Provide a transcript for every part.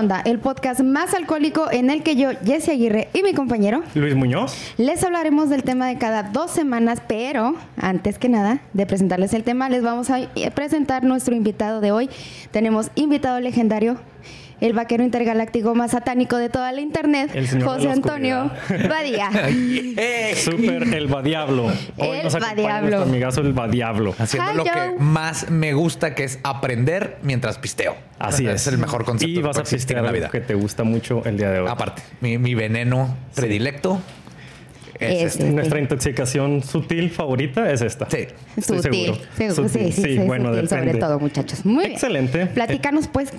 Ronda, el podcast más alcohólico en el que yo, Jesse Aguirre y mi compañero Luis Muñoz. les hablaremos del tema de cada dos semanas, pero antes que nada de presentarles el tema, les vamos a presentar nuestro invitado de hoy. Tenemos invitado legendario, el vaquero intergaláctico más satánico de toda la internet, El señor de José la Antonio Badía. ¡Eh! Super el Badiablo. Hoy El nos Badiablo. nuestro amigazo el Badiablo. Haciendo Hi, lo que más me gusta, que es aprender mientras pisteo. Así es. Es el mejor concepto Y que vas a puede existir pistear en la vida. que te gusta mucho el día de hoy. Aparte, mi, mi veneno predilecto es Ese. este. Nuestra intoxicación sutil favorita es esta. Sí. Estoy Sutil. seguro. Sí, sí, sí, sí, bueno, sutil sobre todo, muchachos. Muy bien. Excelente. Platícanos, pues,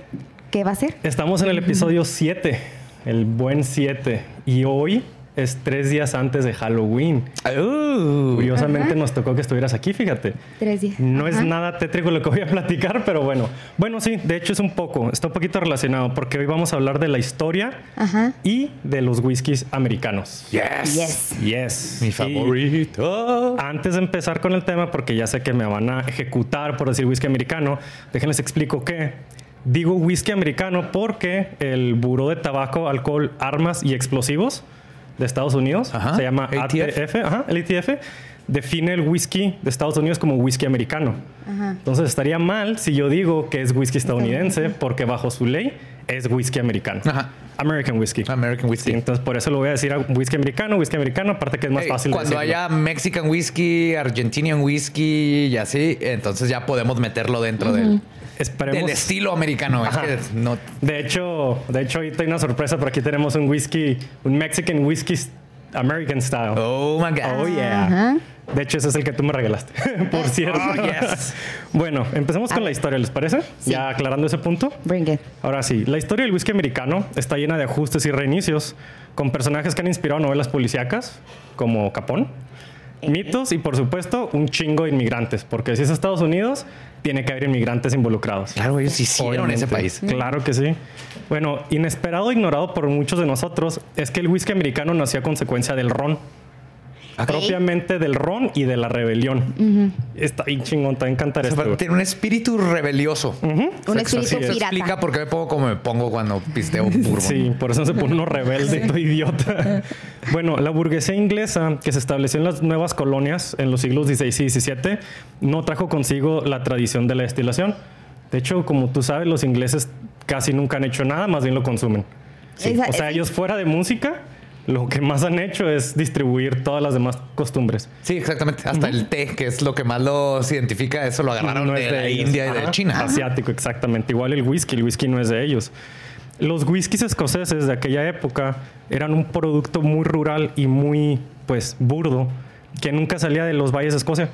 ¿qué va a ser? Estamos en el episodio 7, el buen 7. Y hoy es tres días antes de Halloween. Uh, Curiosamente nos tocó que estuvieras aquí, fíjate. Tres días. No es Ajá. nada tétrico lo que voy a platicar, pero bueno. Bueno, sí, de hecho es un poco, está un poquito relacionado, porque hoy vamos a hablar de la historia Ajá. y de los whiskies americanos. yes. Yes. Yes. Mi Y favorito. antes de empezar con el tema, porque ya sé que me van a ejecutar por decir whisky americano, déjenles explico que digo whisky americano porque el Buró de Tabaco, Alcohol, Armas y Explosivos de Estados Unidos, Ajá, se llama ATF. ATF, ajá, el ATF, define el whisky de Estados Unidos como whisky americano. Ajá. Entonces estaría mal si yo digo que es whisky estadounidense porque bajo su ley es whisky americano. Ajá. American whisky. American Sí, whiskey. entonces por eso lo voy a decir a whisky americano, whisky americano, aparte que es más Eh, fácil Cuando decirlo. haya Mexican whisky, Argentinian whisky y así, entonces ya podemos meterlo dentro del, Esperemos. del estilo americano. Es Ajá. que no, De hecho, de hecho, ahorita hay una sorpresa, por aquí tenemos un whisky, un Mexican whisky American style. oh my God. Oh, yeah. Ajá. De hecho, ese es el que tú me regalaste, por cierto. Oh, yes. bueno, empecemos con la historia, ¿les parece? Sí. Ya aclarando ese punto. Bring it. Ahora sí, la historia del whisky americano está llena de ajustes y reinicios, con personajes que han inspirado novelas policíacas, como Capón, mitos y, por supuesto, un chingo de inmigrantes, porque si es Estados Unidos, tiene que haber inmigrantes involucrados. Claro, ellos hicieron ese país. Claro que sí. Bueno, inesperado e ignorado por muchos de nosotros es que el whisky americano nació a consecuencia del ron. Ah, Propiamente del ron y de la rebelión. Está bien chingón, te va a encantar O sea, esto. tiene un espíritu rebelioso. Un Así espíritu es. pirata. Explica por qué me pongo como me pongo cuando pisteo bourbon. Sí, por eso se pone uno rebelde y todo idiota. Bueno, la burguesía inglesa que se estableció en las nuevas colonias en los siglos XVI y XVII no trajo consigo la tradición de la destilación. De hecho, como tú sabes, los ingleses casi nunca han hecho nada, más bien lo consumen. Esa- O sea, ellos fuera de música, lo que más han hecho es distribuir todas las demás costumbres. Sí, exactamente. Hasta el té, que es lo que más los identifica, eso lo agarraron No de, es la ellos. India y de Ajá. China. Asiático, exactamente. Igual el whisky, el whisky no es de ellos. Los whiskies escoceses de aquella época eran un producto muy rural y muy, pues, burdo, que nunca salía de los valles de Escocia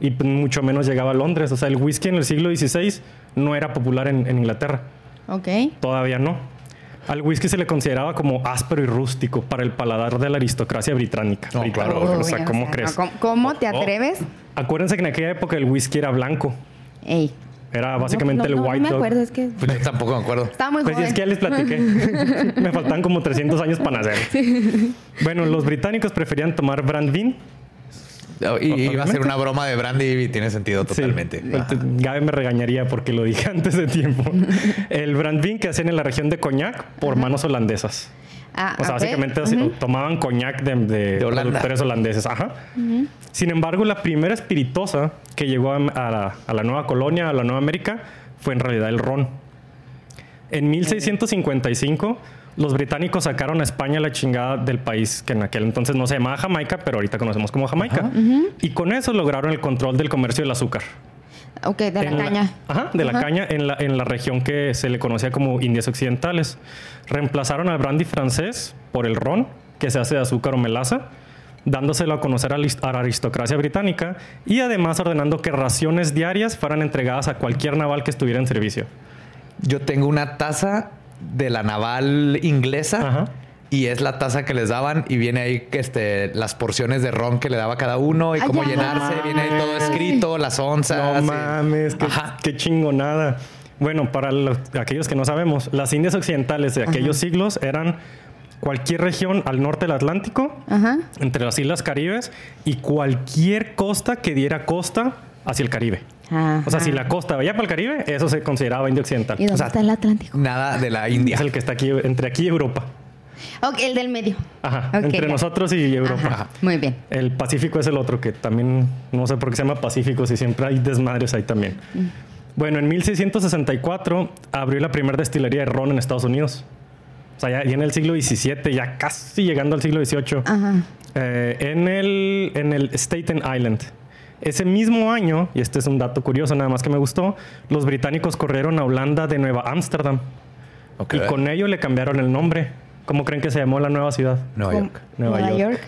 y mucho menos llegaba a Londres. O sea, el whisky en el siglo XVI no era popular en, en Inglaterra. Ok. Todavía no. Al whisky se le consideraba como áspero y rústico para el paladar de la aristocracia británica. No, Británica, claro. o sea, Uy, ¿cómo no, crees? ¿Cómo, cómo te Oh. atreves? Acuérdense que en aquella época el whisky era blanco. Ey. Era básicamente no, el no, white No me dog. acuerdo, es que Pues yo tampoco me acuerdo. estaba muy Pues sí, joven. es que ya les platiqué. Me faltan como 300 años para nacer. Bueno, los británicos preferían tomar brandvin. Y iba a ser una broma de Brandy y tiene sentido totalmente. Sí. Gabe me regañaría porque lo dije antes de tiempo. El brandvin que hacían en la región de Cognac por manos holandesas. Ah, O sea, ok. básicamente tomaban coñac de, de productores holandeses. Ajá. Sin embargo, la primera espirituosa que llegó a, a la, a la nueva colonia, a la Nueva América, fue en realidad el ron. En 1655, los británicos sacaron a España la chingada del país que en aquel entonces no se llamaba Jamaica, pero ahorita conocemos como Jamaica. Y con eso lograron el control del comercio del azúcar. Ok, de la caña. ajá, de la caña en la, en la región que se le conocía como Indias Occidentales. Reemplazaron al brandy francés por el ron, que se hace de azúcar o melaza, dándoselo a conocer a la aristocracia británica y además ordenando que raciones diarias fueran entregadas a cualquier naval que estuviera en servicio. Yo tengo una taza de la naval inglesa Ajá. y es la taza que les daban y viene ahí que este, las porciones de ron que le daba cada uno y Ay, cómo ya. llenarse. Viene ahí todo escrito, las onzas. No y- mames, qué, chingonada. Bueno, para los- aquellos que no sabemos, las Indias Occidentales de aquellos siglos eran cualquier región al norte del Atlántico, Ajá. entre las Islas Caribes y cualquier costa que diera costa hacia el Caribe. Ajá. O sea, si la costa vaya para el Caribe, eso se consideraba India Occidental. ¿Y dónde o sea, está el Atlántico? Nada de la India. Es el que está aquí, entre aquí y Europa. Ok, el del medio. Ajá, Ok, entre ya. nosotros y Europa. Ajá, Muy bien. El Pacífico es el otro que también, no sé por qué se llama Pacífico, si siempre hay desmadres ahí también. Bueno, en 1664 abrió la primera destilería de ron en Estados Unidos. O sea, ya, ya en el siglo XVII, ya casi llegando al siglo XVIII. Ajá. Eh, en, el, en el Staten Island. Ese mismo año, y este es un dato curioso, nada más que me gustó, los británicos corrieron a Holanda de Nueva Ámsterdam. Y con ello le cambiaron el nombre. ¿Cómo creen que se llamó la nueva ciudad? Nueva. York. Nueva Nueva York. York.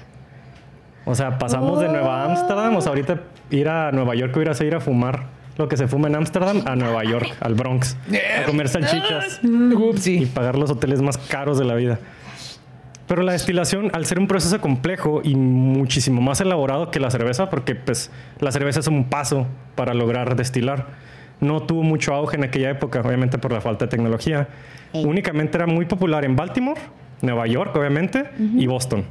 O sea, pasamos de Nueva Oh. Ámsterdam, o sea, ahorita ir a Nueva York hubiera sido ir a fumar lo que se fuma en Ámsterdam a Nueva York, al Bronx, a comer salchichas y pagar los hoteles más caros de la vida. Pero la destilación, al ser un proceso complejo y muchísimo más elaborado que la cerveza, porque pues la cerveza es un paso para lograr destilar, no tuvo mucho auge en aquella época, obviamente por la falta de tecnología. Ey. Únicamente era muy popular en Baltimore, Nueva York, obviamente, y Boston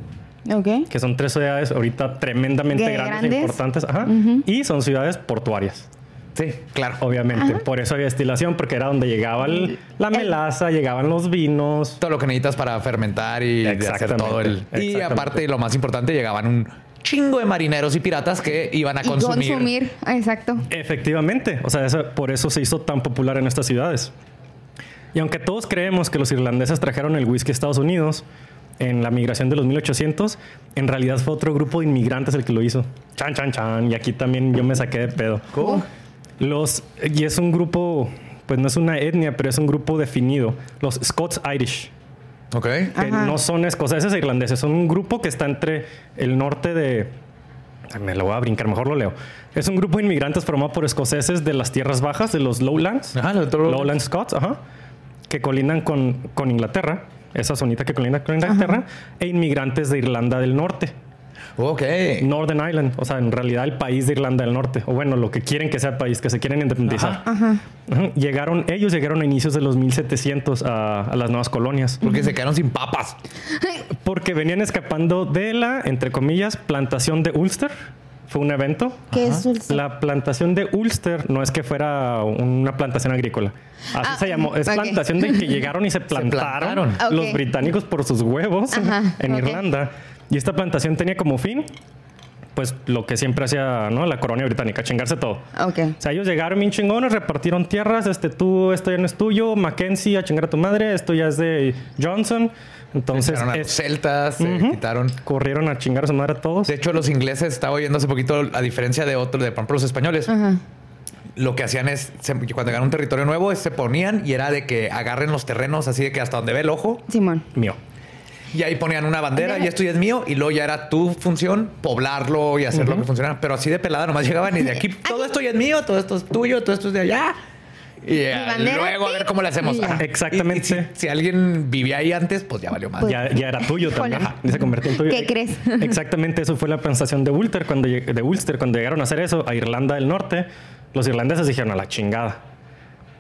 Ok. que son tres ciudades ahorita tremendamente Que grandes, e grandes. importantes, ajá, y son ciudades portuarias, Sí, claro. obviamente. Por eso había destilación, porque era donde llegaba el- la melaza, llegaban los vinos. Todo lo que necesitas para fermentar y hacer Exactamente, todo el. Y aparte, lo más importante, llegaban un chingo de marineros y piratas que iban a Y consumir. consumir. Exacto. Efectivamente, o sea, eso- por eso se hizo tan popular en estas ciudades. Y aunque todos creemos que los irlandeses trajeron el whisky a Estados Unidos en la migración de los 1800, en realidad fue otro grupo de inmigrantes el que lo hizo. Chan, chan, chan. Y aquí también yo me saqué de pedo. ¿Cómo? Los, y es un grupo, pues no es una etnia, pero es un grupo definido. Los Scots Irish, Ok. que Ajá. no son escoceses e irlandeses, son un grupo que está entre el norte de... Ay, me lo voy a brincar, mejor lo leo. Es un grupo de inmigrantes formado por escoceses de las tierras bajas, de los Lowlands. Ajá, los Lowlands. Lowland Scots, ajá. Que colindan con, con Inglaterra, esa zonita que colinda con Inglaterra, e inmigrantes de Irlanda del Norte. Ok. Northern Ireland, o sea, en realidad el país de Irlanda del Norte, o bueno, lo que quieren que sea el país, que se quieren independizar. Ajá. Llegaron, ellos llegaron a inicios de los 1700 a, a las nuevas colonias, Porque se quedaron sin papas. porque venían escapando de la, entre comillas, plantación de Ulster. Fue un evento. ¿Qué es Ulster? La plantación de Ulster no es que fuera una plantación agrícola. Así Ah, se llamó. Es plantación de que llegaron y se plantaron, plantaron. los británicos por sus huevos Ajá, en. Irlanda. Y esta plantación tenía como fin, pues lo que siempre hacía ¿no? la colonia británica, chingarse todo. Ok. O sea, ellos llegaron bien chingones, repartieron tierras, este tú, esto ya no es tuyo, Mackenzie a chingar a tu madre, esto ya es de Johnson. Entonces, a los celtas, se Ujú. quitaron. corrieron a chingar a su madre a todos. De hecho, los ingleses, estaba oyendo hace poquito, a diferencia de otros, de por ejemplo, los españoles, lo que hacían es, se- cuando llegaron a un territorio nuevo, se ponían y era de que agarren los terrenos así de que hasta donde ve el ojo Simón. Mío. Y ahí ponían una bandera y esto ya es mío y luego ya era tu función poblarlo y hacer lo que funcionara. Pero así de pelada nomás llegaban y de aquí todo esto ya es mío, todo esto es tuyo, todo esto es de allá. Y eh, bandera, luego a ver cómo le hacemos. Ajá. Exactamente. Y- y si, si alguien vivía ahí antes, pues ya valió más. Pues- Ya, ya era tuyo también. Y se convirtió en tuyo. ¿Qué crees? Exactamente, eso fue la plantación de Ulster cuando, de Ulster cuando llegaron a hacer eso a Irlanda del Norte. Los irlandeses dijeron a la chingada.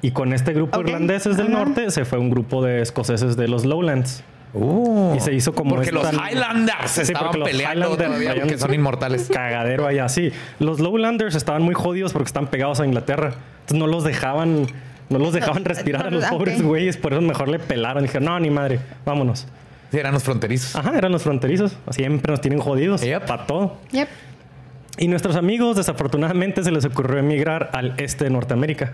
Y con este grupo Ok. irlandeses del Ajá. norte se fue un grupo de escoceses de los Lowlands. Uh, Y se hizo como Porque los Highlanders Sí, estaban porque los peleando Highlanders todavía traían porque son inmortales. Cagadero allá, sí. Los Lowlanders estaban muy jodidos porque están pegados a Inglaterra. Entonces no los dejaban, no los dejaban respirar a los pobres güeyes. Por eso mejor le pelaron. Dijeron, no, ni madre, vámonos. Sí, eran los fronterizos. Ajá, eran los fronterizos. Siempre nos tienen jodidos. Yep. Para todo. Yep. Y nuestros amigos, desafortunadamente, se les ocurrió emigrar al este de Norteamérica,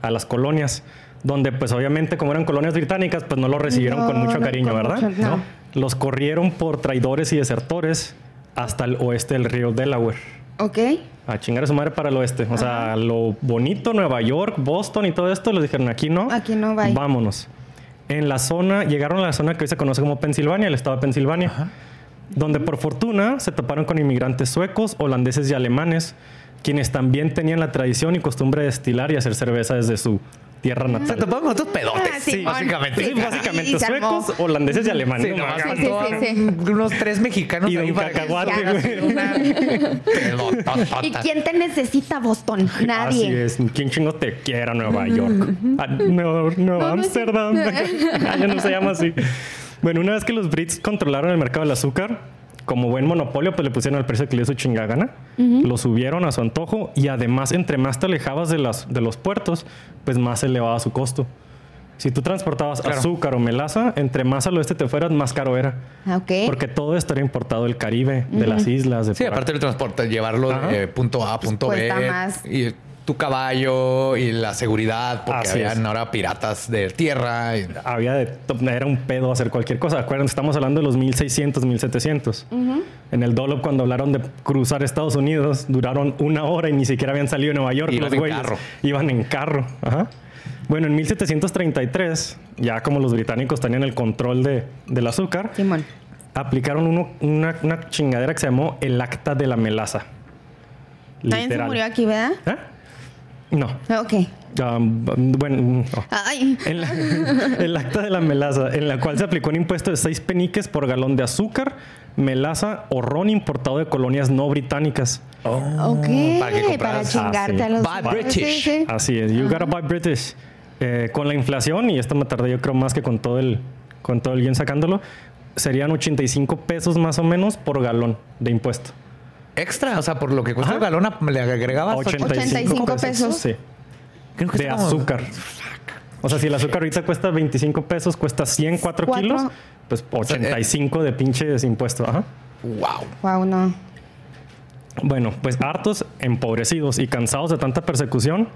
a las colonias, donde, pues obviamente, como eran colonias británicas, pues no lo recibieron No, con mucho no, cariño, con ¿verdad? mucho- no. Los corrieron por traidores y desertores hasta el oeste del río Delaware. Ok. A chingar a su madre para el oeste. O sea, lo bonito, Nueva York, Boston y todo esto, les dijeron aquí no. Aquí no, bye. Vámonos. En la zona, llegaron a la zona que hoy se conoce como Pensilvania, el estado de Pensilvania, donde por fortuna se toparon con inmigrantes suecos, holandeses y alemanes, quienes también tenían la tradición y costumbre de destilar y hacer cerveza desde su tierra Se natal. toparon con otros pedotes. Ah, sí, básicamente. Sí, básicamente armó. suecos, holandeses y alemanes. Sí, No nomás sí, sí, sí. unos tres mexicanos Y que Cacahuate, güey. ¿Y quién te necesita, Boston? Así Nadie. es. ¿Quién chingo te quiera Nueva York? Ah, Nueva sí. Ámsterdam. Ah, ya no se llama así. Bueno, una vez que los Brits controlaron el mercado del azúcar, como buen monopolio, pues le pusieron el precio que le dio su chingagana, lo subieron a su antojo y además, entre más te alejabas de, las, de los puertos, pues más elevaba su costo. Si tú transportabas Claro. azúcar o melaza, entre más al oeste te fueras, más caro era. Ah. Porque todo esto era importado del Caribe, de las islas. De Sí, aparte del transporte, llevarlo Ajá. de punto A a punto B. más. Y tu caballo y la seguridad, porque Así habían es. ahora piratas de tierra. y- había de era un pedo hacer cualquier cosa. Acuérdense, estamos hablando de los 1600, 1700. En el Dolop, cuando hablaron de cruzar Estados Unidos, duraron una hora y ni siquiera habían salido de Nueva York. Iban los en güeyes. carro. Iban en carro. Ajá. Bueno, en 1733, ya como los británicos tenían el control de, del azúcar, Simón. aplicaron uno- una, una chingadera que se llamó el acta de la melaza. También se Literal. murió aquí, ¿verdad? ¿Eh? No. Ok. Um, bueno, no. Ay. En la- el acta de la melaza, en la cual se aplicó un impuesto de 6 peniques por galón de azúcar, melaza o ron importado de colonias no británicas. Ok. para que Para, compraras- chingarte Ah, a los. Buy British. Sí, sí. Así es, you gotta buy British. Eh, con la inflación, y esto me tardé yo creo más que con todo el, con todo el bien sacándolo, serían 85 pesos más o menos por galón de impuesto. Extra, o sea, por lo que cuesta Ajá. el galón, le agregabas 85 pesos. Sí, Creo que de azúcar. O sea, si el azúcar ahorita cuesta 25 pesos, cuesta 100, 4 Cuatro. kilos, pues 85 de pinches impuestos. Ajá. Wow. Wow, no. Bueno, pues hartos, empobrecidos y cansados de tanta persecución,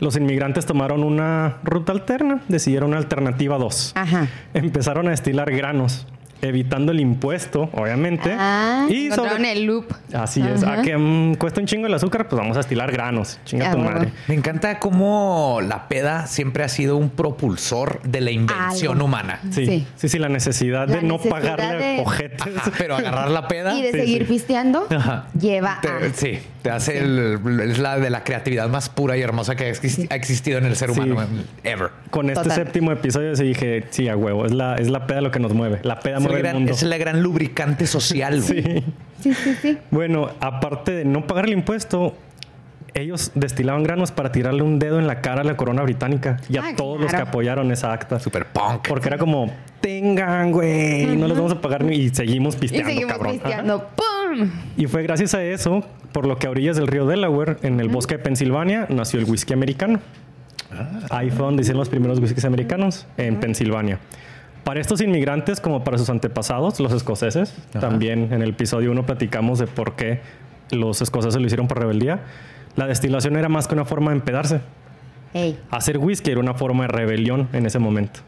los inmigrantes tomaron una ruta alterna, decidieron una alternativa 2. Ajá. Empezaron a destilar granos, evitando el impuesto, obviamente. Ah, y sobre- el loop. Así es, a que mm, cuesta un chingo el azúcar, pues vamos a estilar granos. Chinga Ah, tu madre. Me encanta cómo la peda siempre ha sido un propulsor de la invención Algo. humana. Sí, Sí. sí, sí, la necesidad La de no necesidad pagarle de- ojetes. Ajá, pero agarrar la peda. Y de Sí, seguir sí. pisteando, Ajá. lleva Te- a. sí, te hace el, es la de la creatividad más pura y hermosa que ha exis- ha existido en el ser Sí. humano ever. Con este Total. séptimo episodio sí dije, sí, a huevo, es la, es la peda lo que nos mueve. La peda Es mueve el gran, mundo. es la gran lubricante social. Sí. Sí, sí, sí. Bueno, aparte de no pagar el impuesto, ellos destilaban granos para tirarle un dedo en la cara a la corona británica y a Ah, todos los que claro. apoyaron esa acta. Super punk. Porque era como, tengan, güey, no les vamos a pagar ni... y seguimos Y pisteando, seguimos cabrón. pisteando. ¡Pum! Y fue gracias a eso, por lo que a orillas del río Delaware, en el bosque de Pensilvania, nació el whisky americano. Ahí fue donde hicieron los primeros whiskies americanos, en Pensilvania. Para estos inmigrantes, como para sus antepasados, los escoceses, también en el episodio 1 platicamos de por qué los escoceses lo hicieron por rebeldía. La destilación era más que una forma de empedarse. Ey. Hacer whisky era una forma de rebelión en ese momento.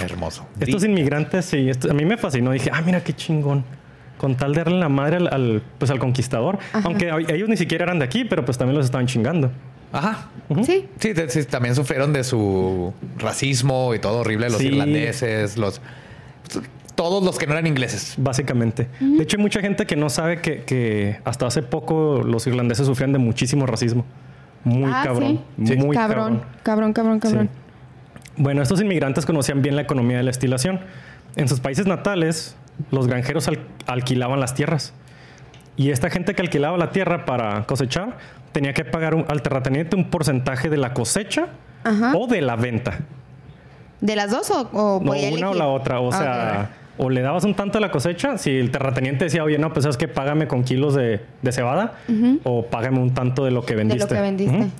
Hermoso. Estos inmigrantes, sí, esto- a mí me fascinó. Dije, ah, mira qué chingón. Con tal de darle la madre al, al, pues, al conquistador. Aunque a- ellos ni siquiera eran de aquí, pero pues también los estaban chingando. Ajá. Sí. Sí, sí, también sufrieron de su racismo y todo horrible. Los Sí. irlandeses, los... Todos los que no eran ingleses. Básicamente. De hecho, hay mucha gente que no sabe que, que hasta hace poco los irlandeses sufrían de muchísimo racismo. Muy Ah, cabrón. sí. Muy cabrón, cabrón, cabrón, cabrón. Sí. Bueno, estos inmigrantes conocían bien la economía de la destilación. En sus países natales, los granjeros al- alquilaban las tierras. Y esta gente que alquilaba la tierra para cosechar tenía que pagar un- al terrateniente un porcentaje de la cosecha Ajá. o de la venta. ¿De las dos o, o No, una o la otra. O Ah, sea, o le dabas un tanto de la cosecha, si el terrateniente decía, oye, no, pues es que págame con kilos de, de cebada, o págame un tanto de lo que ok. De vendiste. lo que vendiste.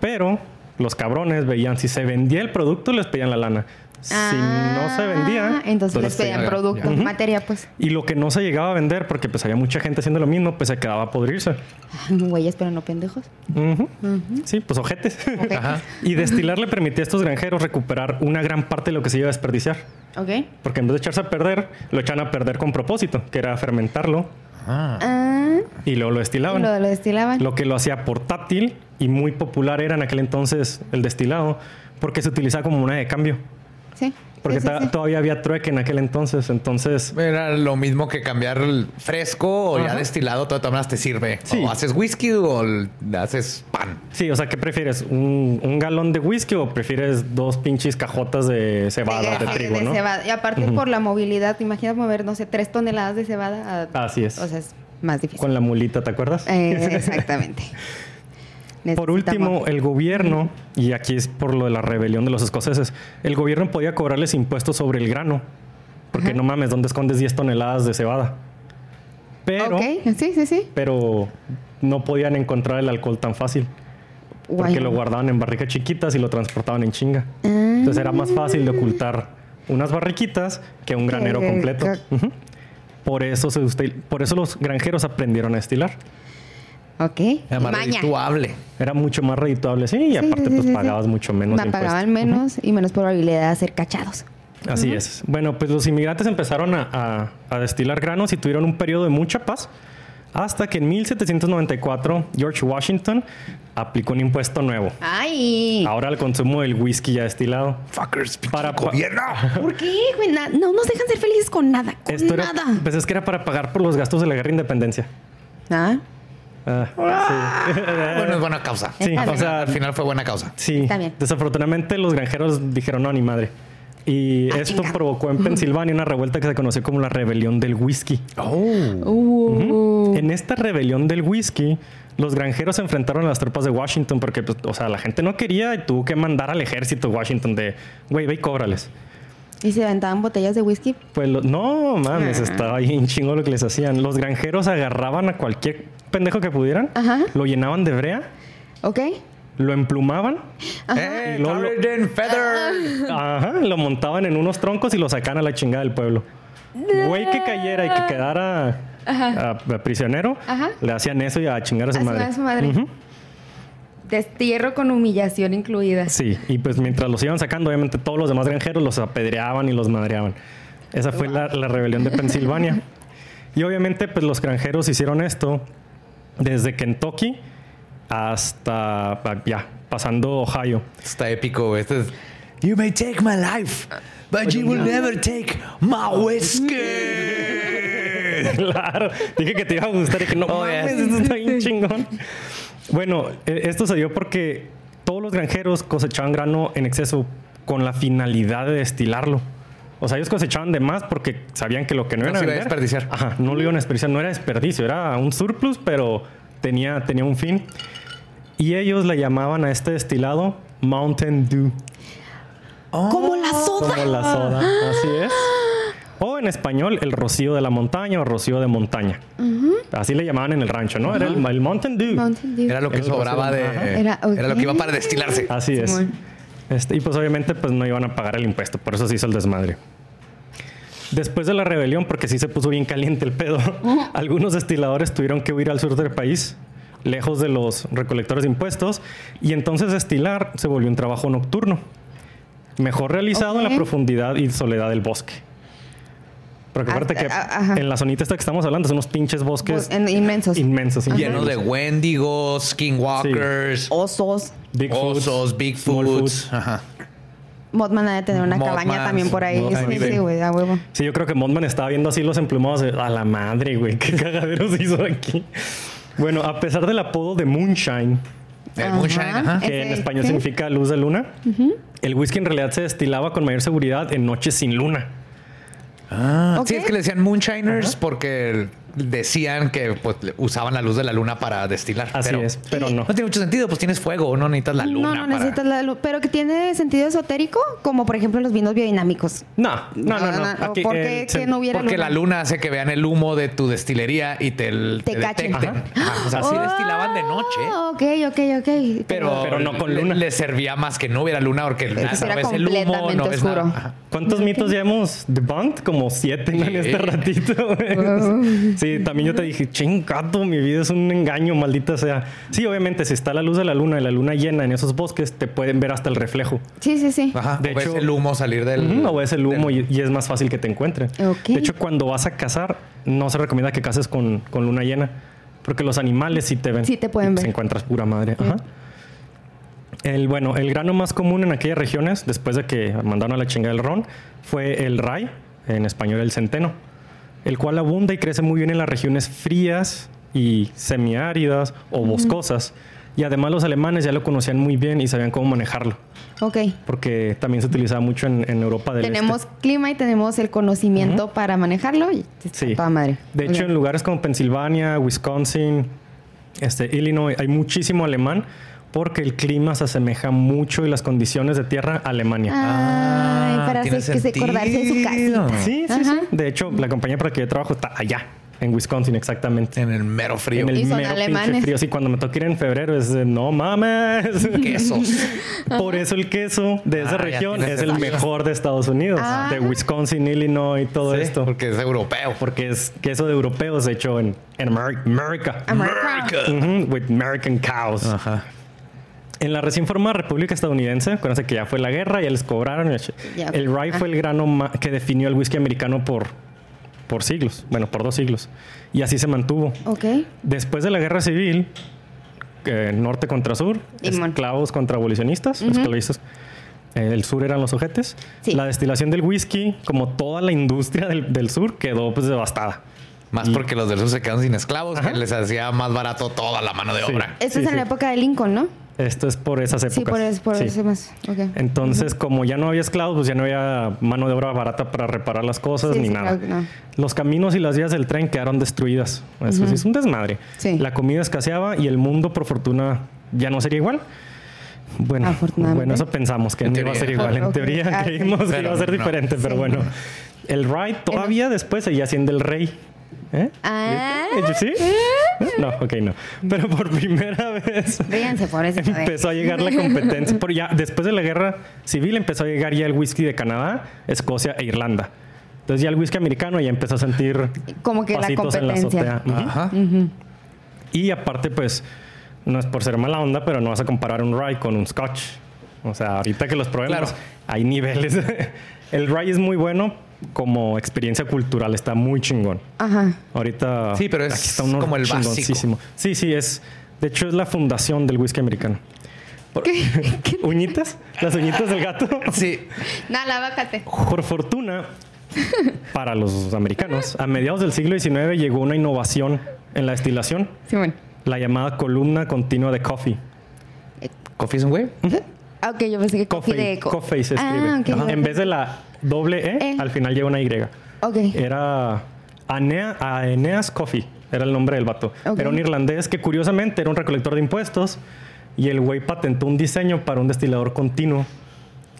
Pero los cabrones veían, si se vendía el producto, les pedían la lana. Si no se vendía, Ah, entonces les pedían ya, producto, ya. materia, pues. Y lo que no se llegaba a vender, porque pues había mucha gente haciendo lo mismo, pues se quedaba a podrirse. Güeyes, pero no pendejos. Sí, pues ojetes. Ajá. y destilar le permitía a estos granjeros recuperar una gran parte de lo que se iba a desperdiciar. Ok. Porque en vez de echarse a perder, lo echan a perder con propósito, que era fermentarlo Ah, y luego lo destilaban. lo, lo destilaban. Lo que lo hacía portátil y muy popular era en aquel entonces el destilado, porque se utilizaba como moneda de cambio. Sí. Porque sí, sí, ta- sí. todavía había trueque en aquel entonces, entonces Era lo mismo que cambiar el fresco o ya destilado, de todas maneras te sirve. Sí. O haces whisky o haces pan. Sí, o sea, ¿qué prefieres? ¿Un, un galón de whisky o prefieres dos pinches cajotas de cebada, de, de trigo, no? cebada. Y aparte por la movilidad, imagínate mover, no sé, tres toneladas de cebada. a- Así es. O sea, es más difícil. Con la mulita, ¿te acuerdas? Eh, exactamente. Por último, el gobierno, y aquí es por lo de la rebelión de los escoceses, el gobierno podía cobrarles impuestos sobre el grano. Porque no mames, ¿dónde escondes 10 toneladas de cebada? Pero, sí, sí, sí. pero no podían encontrar el alcohol tan fácil. Porque lo guardaban en barricas chiquitas y lo transportaban en chinga. Ah. Entonces era más fácil de ocultar unas barriquitas que un granero Que- completo. Ujú. Por eso, se usted- por eso los granjeros aprendieron a destilar. Ok. Era más Maña. redituable. Era mucho más redituable, sí, y Sí, aparte sí, pues sí, sí. pagabas mucho menos Me pagaban menos y menos probabilidad de ser cachados. Así es. Bueno, pues los inmigrantes empezaron a, a- a destilar granos y tuvieron un periodo de mucha paz hasta que en 1794 George Washington aplicó un impuesto nuevo. ¡Ay! Ahora al consumo del whisky ya destilado. Fuckers, Para- pa- gobierno. ¿Por qué, güey? No nos dejan ser felices con nada. Con Esto era, nada. pues es que era para pagar por los gastos de la guerra de independencia. Ah, Ah, sí. Bueno, es buena causa. Sí, Está o bien. sea, Al final fue buena causa. Sí, Está bien. desafortunadamente los granjeros dijeron no, ni madre. Y Ah, esto chinga. provocó en Pensilvania una revuelta que se conoció como la rebelión del whisky. Oh. Uh, En esta rebelión del whisky, los granjeros se enfrentaron a las tropas de Washington porque, pues, o sea, la gente no quería y tuvo que mandar al ejército de Washington de, güey, ve y cóbrales. ¿Y se aventaban botellas de whisky? Pues lo- no, mames, Ah. estaba ahí un chingo lo que les hacían. Los granjeros agarraban a cualquier pendejo que pudieran, Ajá. lo llenaban de brea, ¿Ok? lo emplumaban, ¡Eh, Y luego lo- feathers! ajá, lo montaban en unos troncos y lo sacaban a la chingada del pueblo. Güey que cayera y que quedara a- a prisionero, Ajá. le hacían eso y a chingar a su A madre. a su madre. Ujú. Destierro con humillación incluida. Sí, y pues mientras los iban sacando, obviamente todos los demás granjeros los apedreaban y los madreaban. Esa fue la, la rebelión de Pensilvania. Y obviamente, pues los granjeros hicieron esto desde Kentucky hasta ya, pasando Ohio. Está épico. Este es... You may take my life, but you will never take my whiskey. claro, dije que te iba a gustar y que no Oh, mames, yes. esto está bien chingón. Bueno, eh, esto se dio porque todos los granjeros cosechaban grano en exceso con la finalidad de destilarlo. O sea, ellos cosechaban de más porque sabían que lo que no No iban a se iba a vender- desperdiciar. Ajá, no lo iban a desperdiciar, no era desperdicio, era un surplus, pero tenía, tenía un fin. Y ellos le llamaban a este destilado Mountain Dew. ¡Como la soda! Como la soda, así es. O en español, el rocío de la montaña o rocío de montaña. Así le llamaban en el rancho, ¿no? Era el, el Mountain Dew. Mountain Dew. Era lo que Eso sobraba de... Era- Era, lo que iba para destilarse. Así es. Este, y pues obviamente pues no iban a pagar el impuesto, por eso se hizo el desmadre. Después de la rebelión, porque sí se puso bien caliente el pedo, algunos destiladores tuvieron que huir al sur del país, lejos de los recolectores de impuestos, y entonces destilar se volvió un trabajo nocturno, mejor realizado en la profundidad y soledad del bosque. Porque Ah, aparte que ah, ajá. en la zonita esta que estamos hablando son unos pinches bosques Bos- en- inmensos. inmensos, Llenos de Wendigos, Skinwalkers, Osos. Bigfoots, osos, Bigfoots. Ajá. Mothman ha de tener una cabaña también por ahí. Sí, sí, güey, a huevo. Sí, yo creo que Mothman estaba viendo así los emplumados de, a la madre, güey, qué cagadero se hizo aquí. Bueno, a pesar del apodo de Moonshine, El Ajá. Moonshine, ajá. que en español sí. significa luz de luna, el whisky en realidad se destilaba con mayor seguridad en noches sin luna. Ah. Sí, es que le decían Moonshiners porque decían que pues, usaban la luz de la luna para destilar. Así pero es, pero no. No tiene mucho sentido, pues tienes fuego, no necesitas la luna. no, no para- necesitas la luz. Pero que tiene sentido esotérico, como por ejemplo los vinos biodinámicos. No, no, no, no. ¿O ¿Por qué eh, que no hubiera Porque luna? la luna hace que vean el humo de tu destilería y te, Te cachen. detecten. Ajá. Ajá, O sea, sí destilaban de noche. Ah, Ok, ok, ok. Pero, Pero no con luna. Le, servía más que no hubiera luna porque no era ves el humo, no ves oscuro. nada. ¿Cuántos mitos ya hemos debunked? Como siete en este ratito. güey. Sí, también yo te dije, chingato, mi vida es un engaño, maldita sea. Sí, obviamente, si está la luz de la luna y la luna llena en esos bosques, te pueden ver hasta el reflejo. Sí, sí, sí. Ajá. De o ves hecho- el humo salir del. Ujú, O ves el humo del- y, y es más fácil que te encuentren. Ok. De hecho, cuando vas a cazar, no se recomienda que cases con, con luna llena. Porque los animales sí te ven. Sí te pueden ver. Se encuentras pura madre. Ajá. El, bueno, el grano más común en aquellas regiones, después de que mandaron a la chingada el ron, fue el rye, en español el centeno, el cual abunda y crece muy bien en las regiones frías y semiáridas o boscosas. Y además los alemanes ya lo conocían muy bien y sabían cómo manejarlo, Ok. porque también se utilizaba mucho en, en Europa del Este. Tenemos clima y tenemos el conocimiento para manejarlo. Y Sí. toda madre. De hecho, Ok. en lugares como Pensilvania, Wisconsin, este, Illinois, hay muchísimo alemán porque el clima se asemeja mucho y las condiciones de tierra a Alemania. Ay, Ah, para tiene hacer que se acordarse de su casita. Sí, sí, Ajá. sí. De hecho, la compañía para la que yo trabajo está allá. En Wisconsin, exactamente. En el mero frío. En el Y son mero pinche alemanes. frío. Sí, cuando me toca ir en febrero es de, no mames. Quesos. Por eso el queso de esa Ah, región es el mejor de Estados Unidos. Ah. De Wisconsin, Illinois y todo Sí, esto. Porque es europeo. Porque es queso de europeos hecho en, en Ameri- America. America. With American cows. Ajá. En la recién formada República Estadounidense, acuérdense que ya fue la guerra, ya les cobraron. Ya. El rye fue el grano que definió el whisky americano por, por siglos. Bueno, por dos siglos. Y así se mantuvo. Ok. Después de la guerra civil, eh, norte contra sur, esclavos contra abolicionistas, esclavistas. eh, el sur eran los ojetes. Sí. La destilación del whisky, como toda la industria del, del sur, quedó pues devastada. Más porque los del sur se quedaron sin esclavos, que les hacía más barato toda la mano de Sí. obra. Esto Sí, es en la época de Lincoln, ¿no? Esto es por esas épocas. Sí, por eso, por Sí. eso más. Ok. Entonces, como ya no había esclavos, pues ya no había mano de obra barata para reparar las cosas Sí, ni sí, nada. claro no. Los caminos y las vías del tren quedaron destruidas. Eso sí es un desmadre. Sí. La comida escaseaba y el mundo, por fortuna, ya no sería igual. Bueno, bueno, eso pensamos que En no iba a ser teoría. igual. En teoría Ah, creímos que iba a ser no. diferente, pero Sí. bueno. El rye todavía después seguía siendo el rey. ¿Eh? Ah. ¿Sí? No, ok, no. Pero por primera vez Ríanse por eso. empezó a llegar la competencia. Por ya, después de la guerra civil empezó a llegar ya el whisky de Canadá, Escocia e Irlanda. Entonces ya el whisky americano ya empezó a sentir Como que la pasitos en la competencia. azotea. Ujú. Ajá. Y aparte, pues, no es por ser mala onda, pero no vas a comparar un rye con un scotch. O sea, ahorita que los probemos, Claro. hay niveles. el rye es muy bueno como experiencia cultural, está muy chingón. Ajá. Ahorita Sí, pero es aquí está uno como el básico. Sí, sí, es. De hecho, es la fundación del whisky americano. Por- ¿Uñitas? ¿Las uñitas del gato? Sí. Nada, bájate. Por fortuna, para los americanos, a mediados del siglo XIX llegó una innovación en la destilación, Sí, bueno. la llamada columna continua de coffee. ¿Coffee es un güey? Ah, Ok, yo pensé que coffee Coffee, de eco. coffee se escribe. Ah. En vez de la doble E, Eh. al final lleva una Y. Ok. Era Anea- Aeneas Coffee, era el nombre del vato. Era un irlandés que curiosamente era un recolector de impuestos y el güey patentó un diseño para un destilador continuo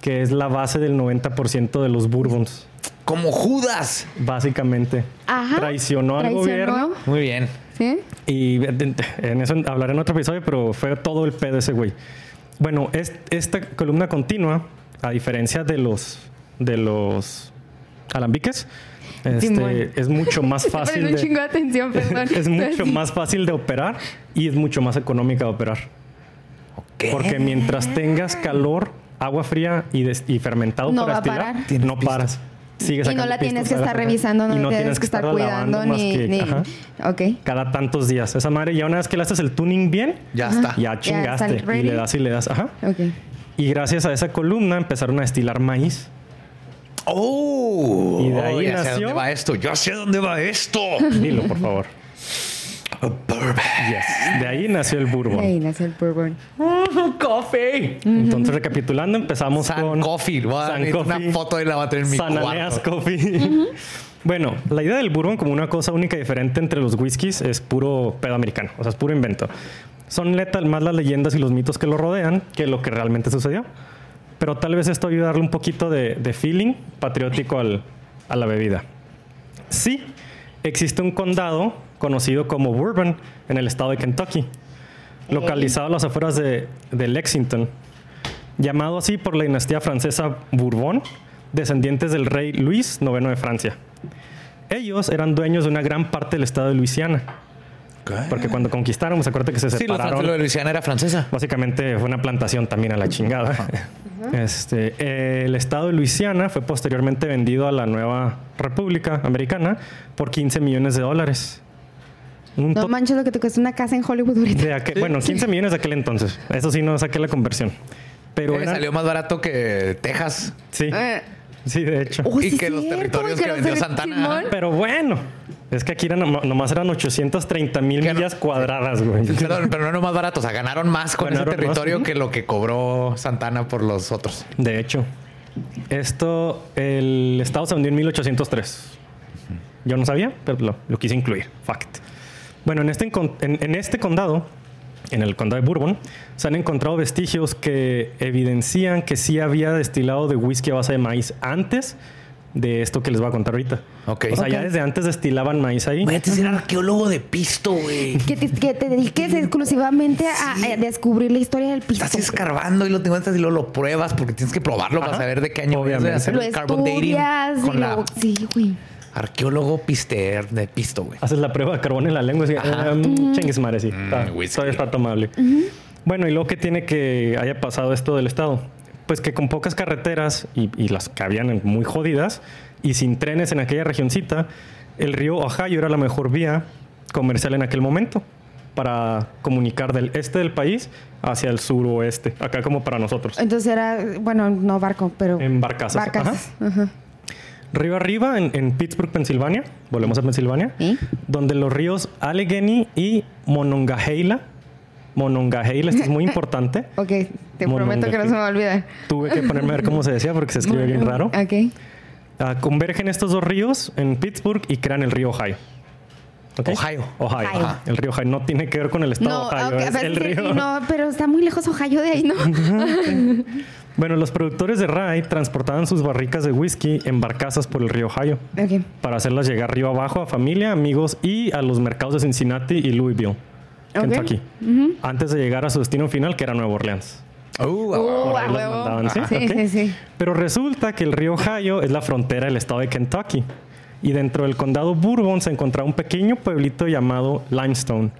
que es la base del 90% de los bourbons, Como Judas. básicamente. Ajá. Traicionó al Traicionó. gobierno Muy bien. ¿Sí? y en eso hablaré en otro episodio, pero fue todo el pedo de ese güey. Bueno, es- esta columna continua, a diferencia de los de los alambiques, este, es mucho más fácil un chingo de, de atención, perdón. es mucho más fácil de operar y es mucho más económica de operar. Porque mientras tengas calor, agua fría y, des- y fermentado No para. Tienes no pisto. paras. Sigues Y no la tienes pistos que estar revisando, no Y la tienes que estar cuidando ni... que- ni... ajá, Ok. cada tantos días. Esa madre, ya una vez que le haces el tuning bien, Ya está. ya está chingaste. y le das y le das. Ajá. Ok. Y gracias a esa columna empezaron a destilar maíz. Oh. Y de ahí ya sé nació- dónde va esto. Ya sé dónde va esto. Dilo, por favor. Yes. De ahí nació el bourbon. Ahí nació el bourbon. Coffee. Entonces, recapitulando, empezamos San con... Coffee. Voy a dar San una Coffee. foto y la voy a tener en mi San Aneas. Coffee. bueno, la idea del bourbon como una cosa única y diferente entre los whiskies es puro pedo americano, o sea, es puro invento. Son neta más las leyendas y los mitos que lo rodean que lo que realmente sucedió. Pero tal vez esto ayude a darle un poquito de, feeling patriótico al- a la bebida. Sí, existe un condado conocido como Bourbon en el estado de Kentucky, localizado a las afueras de Lexington, llamado así por la dinastía francesa Bourbon, descendientes del rey Luis IX de Francia. Ellos eran dueños de una gran parte del estado de Luisiana, porque cuando conquistaron, pues acuérdate que se Sí, separaron. franceses de Luisiana era francesa. Básicamente fue una plantación también a la chingada. Este, eh, el estado de Luisiana fue posteriormente vendido a la nueva República Americana por 15 millones de dólares. Un No to- manches lo que te cuesta una casa en Hollywood ahorita. de aquel- bueno, 15 millones de aquel entonces. Eso sí, no saqué la conversión. Pero Eh, eran- salió más barato que Texas. Sí, Eh, sí, de hecho. oh, Y sí que los territorios que los vendió Santana. Pero bueno, es que aquí eran, nom- nomás eran 830 mil Que no- millas cuadradas, güey. Perdón, pero no era más barato. O sea, ganaron más con Ganaron ese territorio más, que lo que cobró Santana por los otros. De hecho, esto, el estado se vendió en 1803. Yo no sabía, pero lo, lo quise incluir. Fact. Bueno, en este, en, en este condado, en el condado de Bourbon, se han encontrado vestigios que evidencian que sí había destilado de whisky a base de maíz antes de esto que les voy a contar ahorita. Ok. O sea, ya desde antes destilaban maíz ahí. Voy a ser arqueólogo de pisto, güey. Que te, que te dediques exclusivamente a, a descubrir la historia del pisto. Estás escarbando y lo tengo y luego lo pruebas porque tienes que probarlo para saber de qué año Obviamente. de hacer Lo el carbon dating y con la lo... Sí, güey. Arqueólogo pister de pisto, güey. Haces la prueba de carbón en la lengua y mm, chingues madre, sí. Está- whisky. todavía está tomable. Bueno, y luego que tiene que haya pasado esto del Estado. Pues que con pocas carreteras y, y las que habían muy jodidas y sin trenes en aquella regioncita, el río Ohio era la mejor vía comercial en aquel momento para comunicar del este del país hacia el suroeste, acá como para nosotros. Entonces era, bueno, no barco, pero... En barcazas, Barcazas. Ajá. Río arriba, en, en Pittsburgh, Pensilvania, volvemos a Pensilvania, ¿Y? donde los ríos Allegheny y Monongahela, Monongahela, esto es muy importante. Ok, te prometo que no se me va a olvidar. Tuve que ponerme a ver cómo se decía porque se escribe bien raro. Ok. Ah, convergen estos dos ríos en Pittsburgh y crean el río Ohio. ¿Ok? Ohio. Ohio. Ohio. ajá. El río Ohio no tiene que ver con el estado No, Ohio, ok, es pero el sí, río. no, pero está muy lejos Ohio de ahí, ¿no? Bueno, los productores de rye transportaban sus barricas de whisky en barcazas por el río Ohio para hacerlas llegar río abajo a familia, amigos y a los mercados de Cincinnati y Louisville. Kentucky, antes de llegar a su destino final, que era Nueva Orleans. Uh, Uh, sí. Pero resulta que el río Ohio es la frontera del estado de Kentucky. Y dentro del condado Bourbon se encontraba un pequeño pueblito llamado Limestone.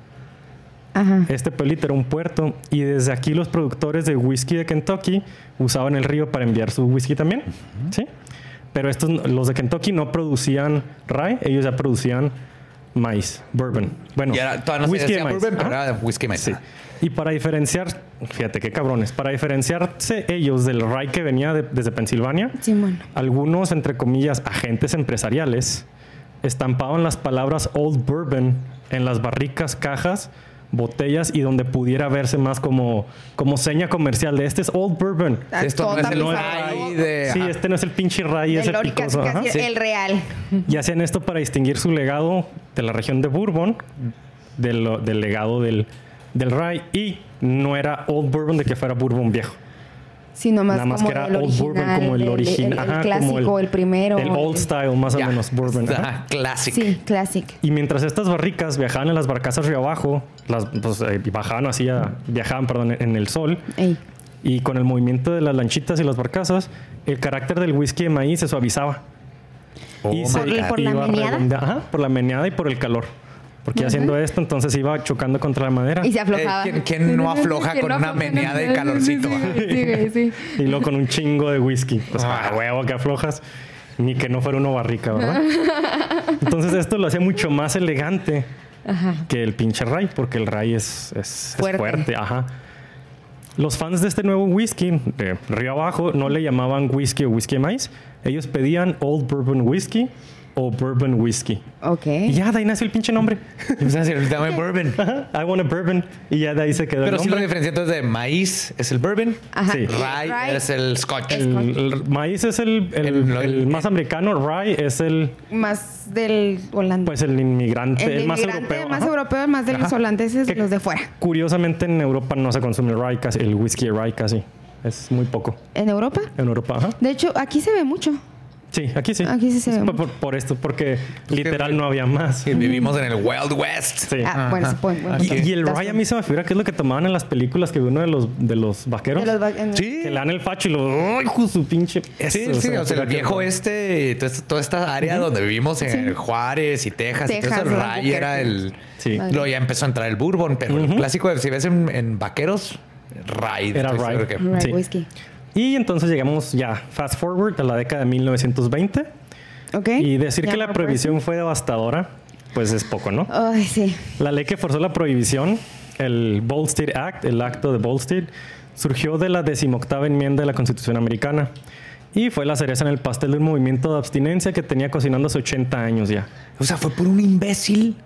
Ajá. Este pueblito era un puerto y desde aquí los productores de whisky de Kentucky usaban el río para enviar su whisky también. ¿Sí? Pero estos, los de Kentucky no producían rye, ellos ya producían maíz, bourbon. Bueno, Y era, todavía no whisky de maíz. bourbon, pero whisky maíz. Sí. Y para diferenciar, fíjate qué cabrones, para diferenciarse ellos del rye que venía de- desde Pensilvania, Sí, bueno. algunos, entre comillas, agentes empresariales estampaban las palabras Old Bourbon en las barricas, cajas, botellas y donde pudiera verse más como, como seña comercial de este es Old Bourbon. Esto no es el de... Sí, este no es el pinche rye, es El el picoso. Sí. real. Y hacían esto para distinguir su legado de la región de Bourbon del, del legado del, del rye y no era Old Bourbon de que fuera Bourbon viejo. Sí, nomás Nada más como que era el Old Bourbon original, como el el- original. El, el ajá, clásico, como el, primero. El old style, más o Ya. menos, Bourbon. ajá. Ajá, classic. Sí, classic. Y mientras estas barricas viajaban en las barcazas río abajo, las, pues, eh, bajaban así, a- viajaban, perdón, en el sol, Ey. y con el movimiento de las lanchitas y las barcazas, el carácter del whisky de maíz se suavizaba. Oh y se ¿Por- por la meneada? Ajá, por la meneada y por el calor. Porque haciendo esto, entonces iba chocando contra la madera. Y se Eh, aflojaba. ¿quién, quién no afloja ¿Quién con no una afloja? meneada de calorcito? Sí, sí, sí. Y luego con un chingo de whisky. Pues Ah. a huevo que aflojas. Ni que no fuera uno barrica, ¿verdad? Entonces esto lo hacía mucho más elegante que el pinche Ray, porque el Ray es, es- es Fuerte. fuerte. Ajá. Los fans de este nuevo whisky, de Río Abajo, no le llamaban whisky o whisky de maíz. Ellos pedían Old Bourbon Whisky o Bourbon Whisky. Ok. Y ya de ahí nació el pinche nombre. Sea, si el dame bourbon. Ajá, I want a bourbon. Y ya de ahí se quedó Pero el si lo nombre. diferencia entonces de maíz es el bourbon, Ajá. Sí. rye, Rye. es el scotch. el, el maíz es el, el- El- el más americano, rye es el Más del holandés. Pues el inmigrante, el el, de más inmigrante, europeo. más ajá. europeo, más de los Ajá. holandeses, de Que- los de fuera. Curiosamente en Europa no se consume el rye casi, el whisky rye casi. Es muy poco ¿En Europa? en Europa. Ajá. De hecho, aquí se ve mucho. Sí, aquí sí. Aquí sí se ve por, por- esto, porque literal no había más. Que vivimos en el Wild West. Sí. Ah, bueno, sí, pues, bueno, Y, el rye a mí se me figura que es lo que tomaban en las películas que uno de los, de los vaqueros. de los va- en- Sí. Que le dan el facho y lo... ¡Ay, su pinche! Sí, Eso, sí, o sea, el que- viejo este, toda esta, toda esta área donde vivimos en Juárez y Texas, y todo Texas, eso, el era el... Sí. Luego ya empezó a entrar el bourbon, pero el clásico, si ves en, en vaqueros, rye. Era que- Right, Sí. whisky. Y entonces llegamos ya, fast forward, a la década de 1920. Ok. Y decir Ya que la prohibición fue devastadora, pues es poco, ¿no? Ay, sí. La ley que forzó la prohibición, el Volstead Act, el acto de Volstead, surgió de la decimoctava enmienda de la Constitución americana y fue la cereza en el pastel de un movimiento de abstinencia que tenía cocinando hace 80 años ya. O sea, fue por un imbécil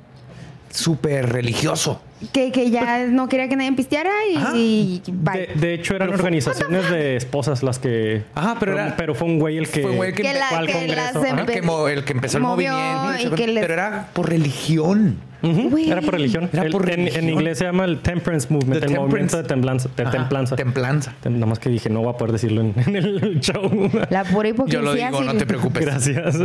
súper religioso. Que, que ya no quería que nadie pisteara y, y De, bye. de hecho, eran Pero fue- organizaciones de esposas las que... Ajá, pero era- Pero fue un güey el que... Fue un güey que Que la- fue al que Congreso. El que, mo- el que empezó el movimiento, y que les- pero era por religión. Era por religión. Era El- por en, inglés se llama el Temperance Movement, The el movimiento de templanza. De Ajá, templanza. Templanza. Tem- Nada más que dije, no voy a poder decirlo en, en el show. La pura hipocresía. Yo lo digo, sí. no te preocupes. Gracias.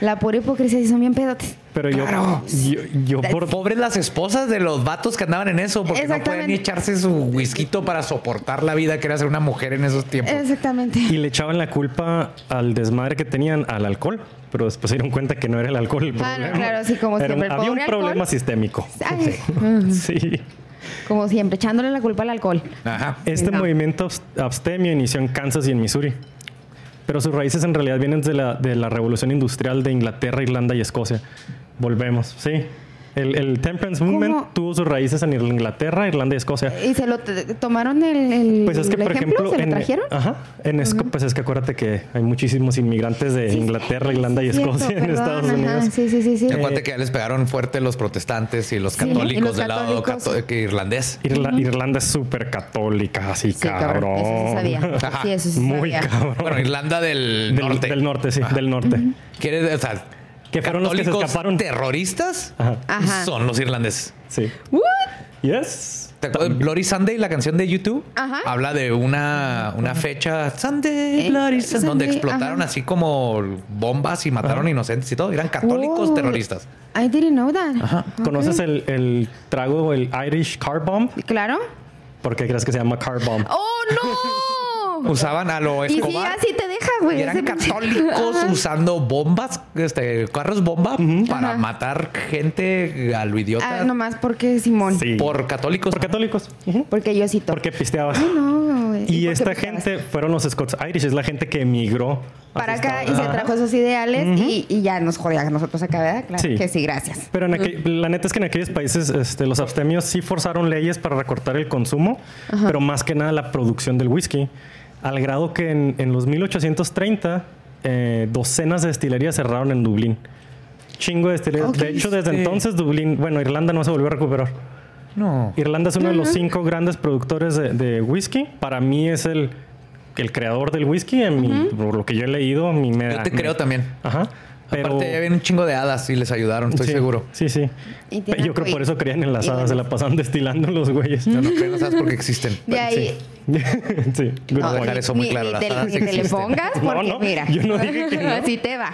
La pura hipocresía, sí son bien pedotes. Pero yo, Claro. yo, yo por... Pobres las esposas de los vatos que andaban en eso, porque no ni echarse su whisky para soportar la vida que era ser una mujer en esos tiempos. Exactamente. Y le echaban la culpa al desmadre que tenían al alcohol. Pero después se dieron cuenta que no era el alcohol el Ah, no, problema. claro, sí, como Era siempre, el había un problema sistémico. Ay. Sí. Como siempre, echándole la culpa al alcohol. Ajá. Este movimiento abs- abstemio inició en Kansas y en Missouri. Pero sus raíces en realidad vienen de la, de la revolución industrial de Inglaterra, Irlanda y Escocia. Volvemos, sí. El, el Temperance ¿Cómo? Movement tuvo sus raíces en Inglaterra, Irlanda y Escocia. ¿Y se lo tomaron el, el Pues es que, el por ejemplo? ejemplo, ¿Se lo en, trajeron? ajá, en Esco- pues es que acuérdate que hay muchísimos inmigrantes de Sí, Inglaterra, Irlanda y cierto, Escocia en perdón, Estados ajá, Unidos. Sí, sí, sí. sí. Y acuérdate que ya les pegaron fuerte los protestantes y los Sí, y católicos los del lado irlandés. Irla- Irlanda es súper católica, así Sí, cabrón. Eso sí sabía. Ajá. Sí, eso sí Muy sabía. cabrón. Bueno, Irlanda del, del norte. Del norte, sí, del norte. Quiere, o sea, Que fueron los que se católicos escaparon. terroristas Ajá. Ajá. son los irlandeses. Sí. What? Yes. ¿Te acuerdas? Bloody Sunday, la canción de YouTube, Ajá. habla de una, una fecha Sunday, Eh, Bloody Sunday, donde explotaron ajá. así como bombas y mataron inocentes y todo. Eran católicos Oh, terroristas. I didn't know that. Ajá. ¿Conoces el, el trago, el Irish Car Bomb? Claro. ¿Por qué crees que se llama Car Bomb? ¡Oh, no! Usaban a lo y sí, Escobar. así te deja, güey. Eran católicos Ajá. usando bombas, este, carros bomba para Ajá. matar gente a lo idiota Ah, nomás porque Simón. Sí. por católicos. Por católicos. Porque yo cito. Porque pisteabas. No, güey. Y ¿por qué esta pisteabas? gente fueron los Scots Irish, es la gente que emigró Para acá y se trajo esos ideales y, y ya nos jodía a nosotros acá, ¿verdad? Claro Sí. que sí, gracias. Pero en aquel- la neta es que en aquellos países este, los abstemios sí forzaron leyes para recortar el consumo, pero más que nada la producción del whisky, al grado que en, en los 1830 eh, docenas de destilerías cerraron en Dublín. Chingo de destilerías. De hecho, desde Sí. entonces Dublín, bueno, Irlanda no se volvió a recuperar. No. Irlanda es uno de los cinco grandes productores de, de whisky. Para mí es el, el creador del whisky, en mi- por lo que yo he leído. Mi, me- Yo te creo también. Ajá. Pero, Aparte, ya había un chingo de hadas y les ayudaron, estoy Sí, seguro. Sí, sí. Yo creo arcoíris. por eso creían en las hadas, se la pasaban destilando los güeyes. Yo no creo, no sabes por qué existen. De ahí. sí, good No, dejar eso muy claro, ni las te, hadas ni te le existen. pongas porque no, mira. yo no dije que no. Así te va.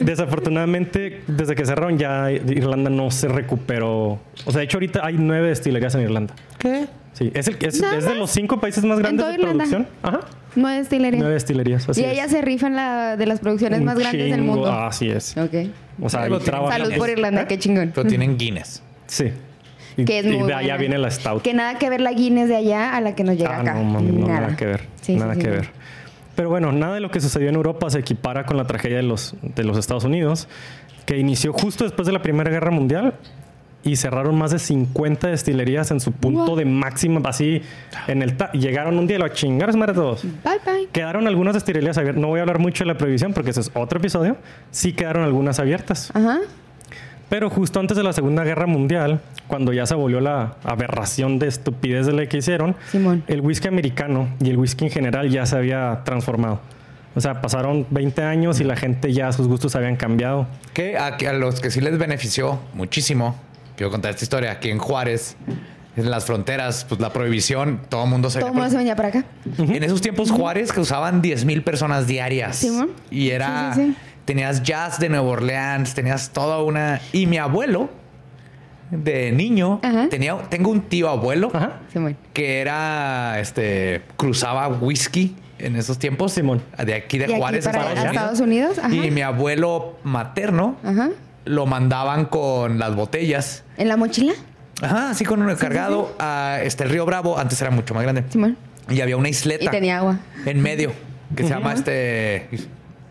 Desafortunadamente, desde que cerraron ya Irlanda no se recuperó. O sea, de hecho ahorita hay nueve destilerías en Irlanda. ¿Qué? Sí, es, el, es, ¿Nada es de los cinco países más grandes de Irlanda? producción. Ajá. No es destilería. Nueve destilerías. Así y es. ella se rifa en la de las producciones Un más grandes del chingo, mundo. Así es. Ok. O sea, tiene. trabajan- Salud por Irlanda, qué chingón. Pero tienen Guinness. Sí. Y, Que es y muy de allá buena. viene la Stout. Que nada que ver la Guinness de allá a la que nos llega Ah, acá. no, mami, no, nada. que ver. Sí, nada sí, que sí. ver. Pero bueno, nada de lo que sucedió en Europa se equipara con la tragedia de los, de los Estados Unidos, que inició justo después de la Primera Guerra Mundial y cerraron más de 50 destilerías en su punto Wow. de máxima, así en el... llegaron un día y lo a chingar, madre todos. Bye bye. Quedaron algunas destilerías abiertas. No voy a hablar mucho de la prohibición porque ese es otro episodio. Sí quedaron algunas abiertas. Ajá. Pero justo antes de la Segunda Guerra Mundial, cuando ya se volvió la aberración de estupidez de la que hicieron, Simón. el whisky americano y el whisky en general ya se había transformado. O sea, pasaron 20 años y la gente ya sus gustos habían cambiado. Que a, que a los que sí les benefició muchísimo, quiero contar esta historia, aquí en Juárez, en las fronteras, pues la prohibición, todo el mundo se... Todo el mundo se venía para acá. En esos tiempos Juárez que usaban 10 mil personas diarias. Simón. Y era... Sí, sí, sí. Tenías jazz de Nueva Orleans, tenías toda una... Y mi abuelo, de niño, Ajá. tenía, tengo un tío abuelo Ajá. Simón. que era, este, cruzaba whisky en esos tiempos. Simón. De aquí de De aquí Juárez, para Estados, Estados Unidos. Ajá. Y mi abuelo materno Ajá. Lo mandaban con las botellas. ¿En la mochila? Ajá, así con uno cargado a este el Río Bravo. Antes era mucho más grande. Simón. Y había una isleta Y tenía agua. en medio que se llama este.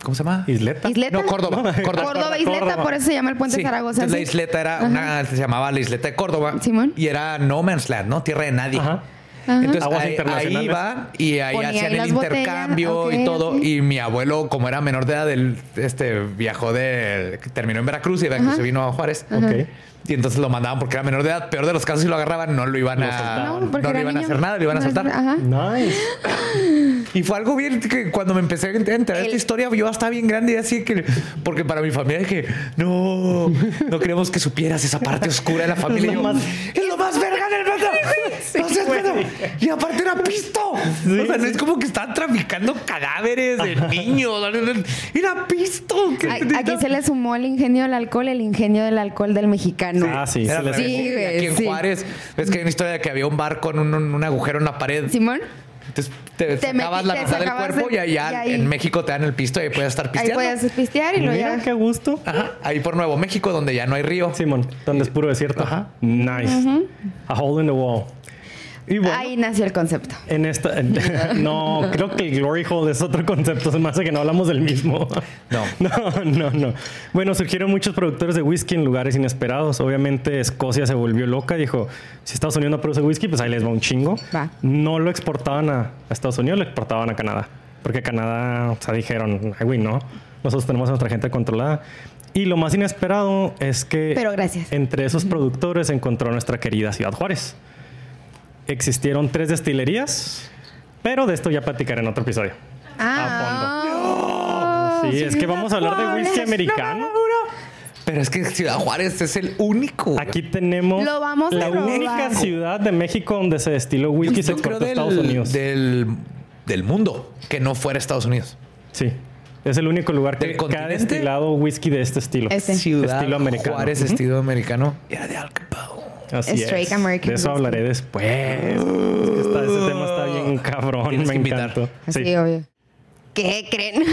¿Cómo se llama? Isleta. ¿Isleta? No, Córdoba. Córdoba. Córdoba, Isleta, Córdoba. por eso se llama el puente Sí, Zaragoza. entonces La isleta era Ajá. una, se llamaba la isleta de Córdoba. Simón. Y era no man's land, ¿no? Tierra de nadie. Ajá. Entonces Aguas ahí, ahí iba y ahí Ponía hacían ahí el botellas, intercambio y todo. Y mi abuelo, como era menor de edad, él este, viajó de... Terminó en Veracruz y de Veracruz se vino a Juárez. Ok. Y entonces lo mandaban porque era menor de edad. Peor de los casos, si lo agarraban, no lo iban Lo a... soltaban. No, No, era iban a hacer nada, le iban a No, soltar. Ajá. Nice. Y fue algo bien que cuando me empecé a enterar esta historia, yo estaba bien grande y así que, porque para mi familia dije, no, no queremos que supieras esa parte oscura de la familia. Y yo, es lo más verga del mundo. Y aparte era pisto. o sea, no es como que están traficando cadáveres de niños. Era pisto. ¿Qué- A- Aquí se le sumó el ingenio del alcohol, el ingenio del alcohol del mexicano. Ah, sí. Era se. Sí, güey, Aquí en sí. Juárez, ves que hay una historia de que había un barco en un, un agujero en la pared. Simón, Entonces te, Te sacabas la te mitad del cuerpo el- y allá y ahí- en México te dan el pisto y puedes estar ahí pisteando. puedes pistear y luego Mira ya. qué gusto. Ajá, ahí por Nuevo México, donde ya no hay río. Simón, donde es puro desierto. Ajá. Nice. A hole in the wall. Y bueno, Ahí nació el concepto. en esta. no, creo que el glory hole es otro concepto. Se me hace que no hablamos del mismo. No. No, no, no. Bueno, surgieron muchos productores de whisky en lugares inesperados. Obviamente, Escocia se volvió loca. Dijo: si Estados Unidos no produce whisky, pues ahí les va un chingo. Va. No lo exportaban a, a Estados Unidos, lo exportaban a Canadá. Porque Canadá, o sea, dijeron: ay, güey, no. Nosotros tenemos a nuestra gente controlada. Y lo más inesperado es que Pero gracias. entre esos productores se encontró nuestra querida Ciudad Juárez. Existieron tres destilerías, pero de esto ya platicaré en otro episodio. Ah, Sí, es que vamos a hablar de whisky americano. Pero es que Ciudad Juárez es el único. Aquí tenemos Lo vamos a la única ciudad de México donde se destiló whisky y se exportó a Estados Unidos. del, del mundo que no fuera Estados Unidos. Sí. Es el único lugar que, ¿Del que ha destilado whisky de este estilo. Ese. Ciudad Estilo americano. Juárez, Ujú. estilo americano. Y era de Al Capone. Así Straight es. American de eso hablaré después. Es que está- ese tema está bien cabrón. Tienes Me encantó. Así, Sí. obvio. ¿Qué creen?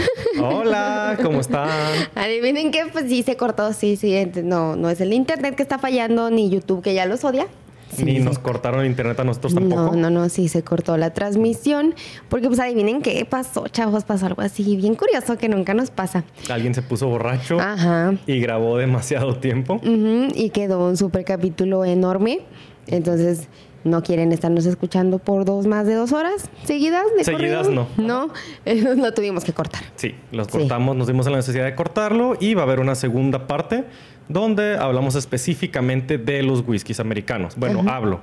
Hola, ¿cómo están? Adivinen que pues sí se cortó, sí, sí. No, no es el internet que está fallando, ni YouTube que ya los odia. Sí, Ni nos cortaron el internet a nosotros tampoco. No, no, no, sí se cortó la transmisión. Porque pues adivinen qué pasó, chavos, pasó algo así bien curioso que nunca nos pasa. Alguien se puso borracho Ajá. y grabó demasiado tiempo. Ujú, y quedó un super capítulo enorme. Entonces, no quieren estarnos escuchando por dos más de dos horas seguidas. De Seguidas, corrido? No, lo tuvimos que cortar. Sí, los Sí. cortamos, nos dimos la necesidad de cortarlo y va a haber una segunda parte donde hablamos específicamente de los whiskies americanos. Bueno, hablo.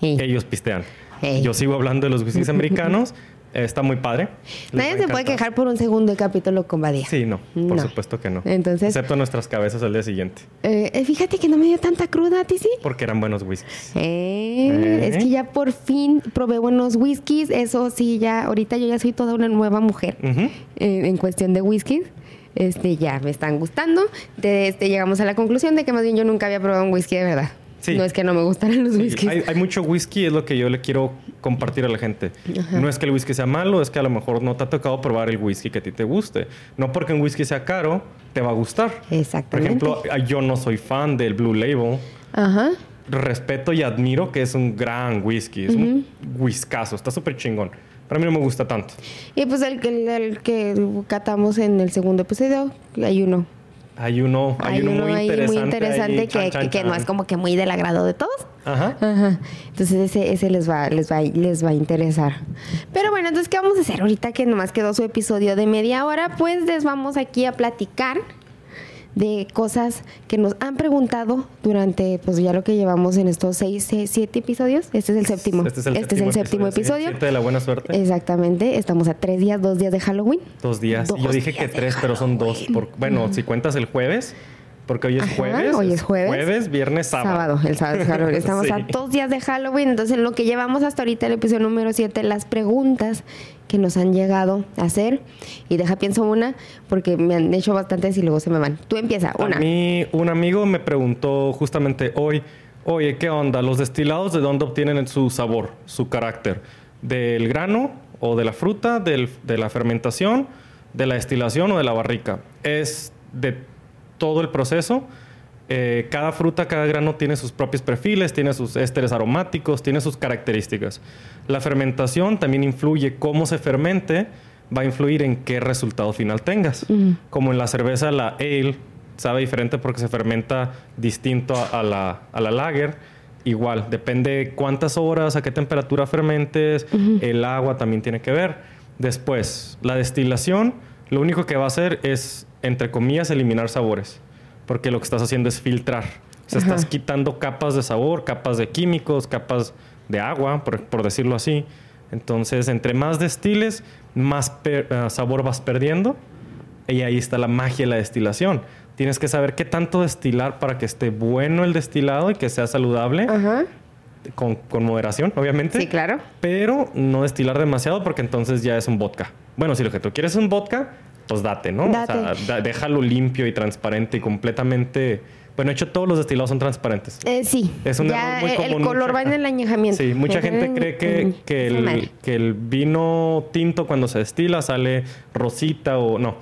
Sí. Ellos pistean. Yo sigo hablando de los whiskies americanos. Está muy padre. Les Nadie se puede quejar por un segundo de capítulo con Badía. Sí, no, por No. supuesto que no. Entonces- Excepto nuestras cabezas al día siguiente, Eh, eh, fíjate que no me dio tanta cruda a ti, sí. porque eran buenos whiskies. Eh, Eh. Es que ya por fin probé buenos whiskies. Eso sí, ya ahorita yo ya soy toda una nueva mujer eh, en cuestión de whiskies. Este, ya me están gustando. De este, llegamos a la conclusión de que más bien yo nunca había probado un whisky de verdad. Sí. No es que no me gustaran los Sí, whiskies. hay, hay mucho whisky, es lo que yo le quiero compartir a la gente. No es que el whisky sea malo, es que a lo mejor no te ha tocado probar el whisky que a ti te guste. No porque un whisky sea caro, te va a gustar. Por Exactamente. ejemplo, yo no soy fan del Blue Label. Ajá. Respeto y admiro que es un gran whisky. Es un whiskazo, está súper chingón. Pero a mí no me gusta tanto. Y pues el, el, el que catamos en el segundo episodio, hay uno. Hay uno, hay uno muy ahí interesante, muy interesante ahí, que, chan, chan, que- que no es como que muy del agrado de todos. Ajá. Ajá. Entonces ese, ese les va, les va, les va a interesar. Pero bueno, entonces, ¿qué vamos a hacer ahorita que nomás quedó su episodio de media hora? Pues les vamos aquí a platicar de cosas que nos han preguntado durante, pues ya lo que llevamos en estos seis, seis, siete episodios. Este es el séptimo. Este es el séptimo, episodio. episodio. sí, de la buena suerte. Exactamente. Estamos a tres días, dos días de Halloween. Dos días. Dos Yo dije que tres, pero son dos. Por, bueno, si cuentas el jueves, porque hoy es Ajá, jueves. hoy es jueves. Jueves, viernes, sábado. el sábado es Halloween. Estamos Sí. a dos días de Halloween. Entonces, en lo que llevamos hasta ahorita, el episodio número 7, las preguntas que nos han llegado a hacer. Y deja, pienso una, porque me han hecho bastantes y luego se me van. Tú empieza, una. A mí, un amigo me preguntó justamente hoy, oye, ¿qué onda? ¿Los destilados de dónde obtienen su sabor, su carácter? ¿Del grano o de la fruta, del- de la fermentación, de la destilación o de la barrica? Es de todo el proceso. Eh, cada fruta, cada grano tiene sus propios perfiles, tiene sus ésteres aromáticos, tiene sus características. La fermentación también influye cómo se fermente, va a influir en qué resultado final tengas. Como en la cerveza, la ale sabe diferente porque se fermenta distinto a, a la, a la lager. igual, depende cuántas horas, a qué temperatura fermentes, el agua también tiene que ver. Después, la destilación, lo único que va a hacer es, entre comillas, eliminar sabores, porque lo que estás haciendo es filtrar. O sea, estás quitando capas de sabor, capas de químicos, capas de agua, por, decirlo así. Entonces, entre más destiles, más eh, sabor vas perdiendo. Y ahí está la magia de la destilación tienes que saber qué tanto destilar para que esté bueno el destilado y que sea saludable. Con, moderación, obviamente. Sí, claro. Pero no destilar demasiado porque entonces ya es un vodka. Bueno, si lo que tú quieres es un vodka, pues date, ¿no? O sea, déjalo limpio y transparente y completamente... Bueno, de hecho, todos los destilados son transparentes. Eh, sí. Es un error muy común. El color va en el añejamiento. Sí, mucha gente cree que, que, el, que el vino tinto cuando se destila sale rosita o... No.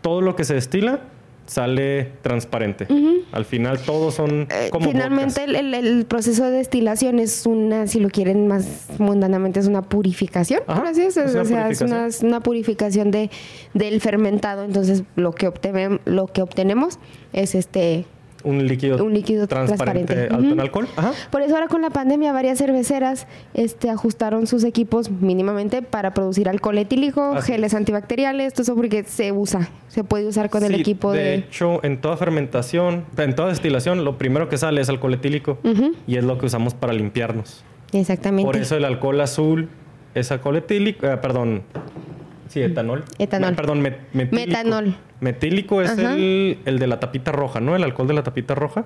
Todo lo que se destila sale transparente. Al final todos son eh, como Finalmente el, proceso de destilación es una, si lo quieren más mundanamente, es una purificación. así es, o sea, es una, purificación de, del fermentado. Entonces lo que, lo que obtenemos es este un líquido, un líquido transparente, alto en alcohol. Por eso ahora con la pandemia varias cerveceras este, ajustaron sus equipos mínimamente para producir alcohol etílico, geles antibacteriales, todo eso porque se usa, se puede usar con el equipo de... De hecho, en toda fermentación, en toda destilación, lo primero que sale es alcohol etílico y es lo que usamos para limpiarnos. Exactamente. Por eso el alcohol azul es alcohol etílico, eh, perdón, Sí, etanol. Etanol. perdón, metílico. Metanol. Metílico es el, de la tapita roja, ¿no? El alcohol de la tapita roja.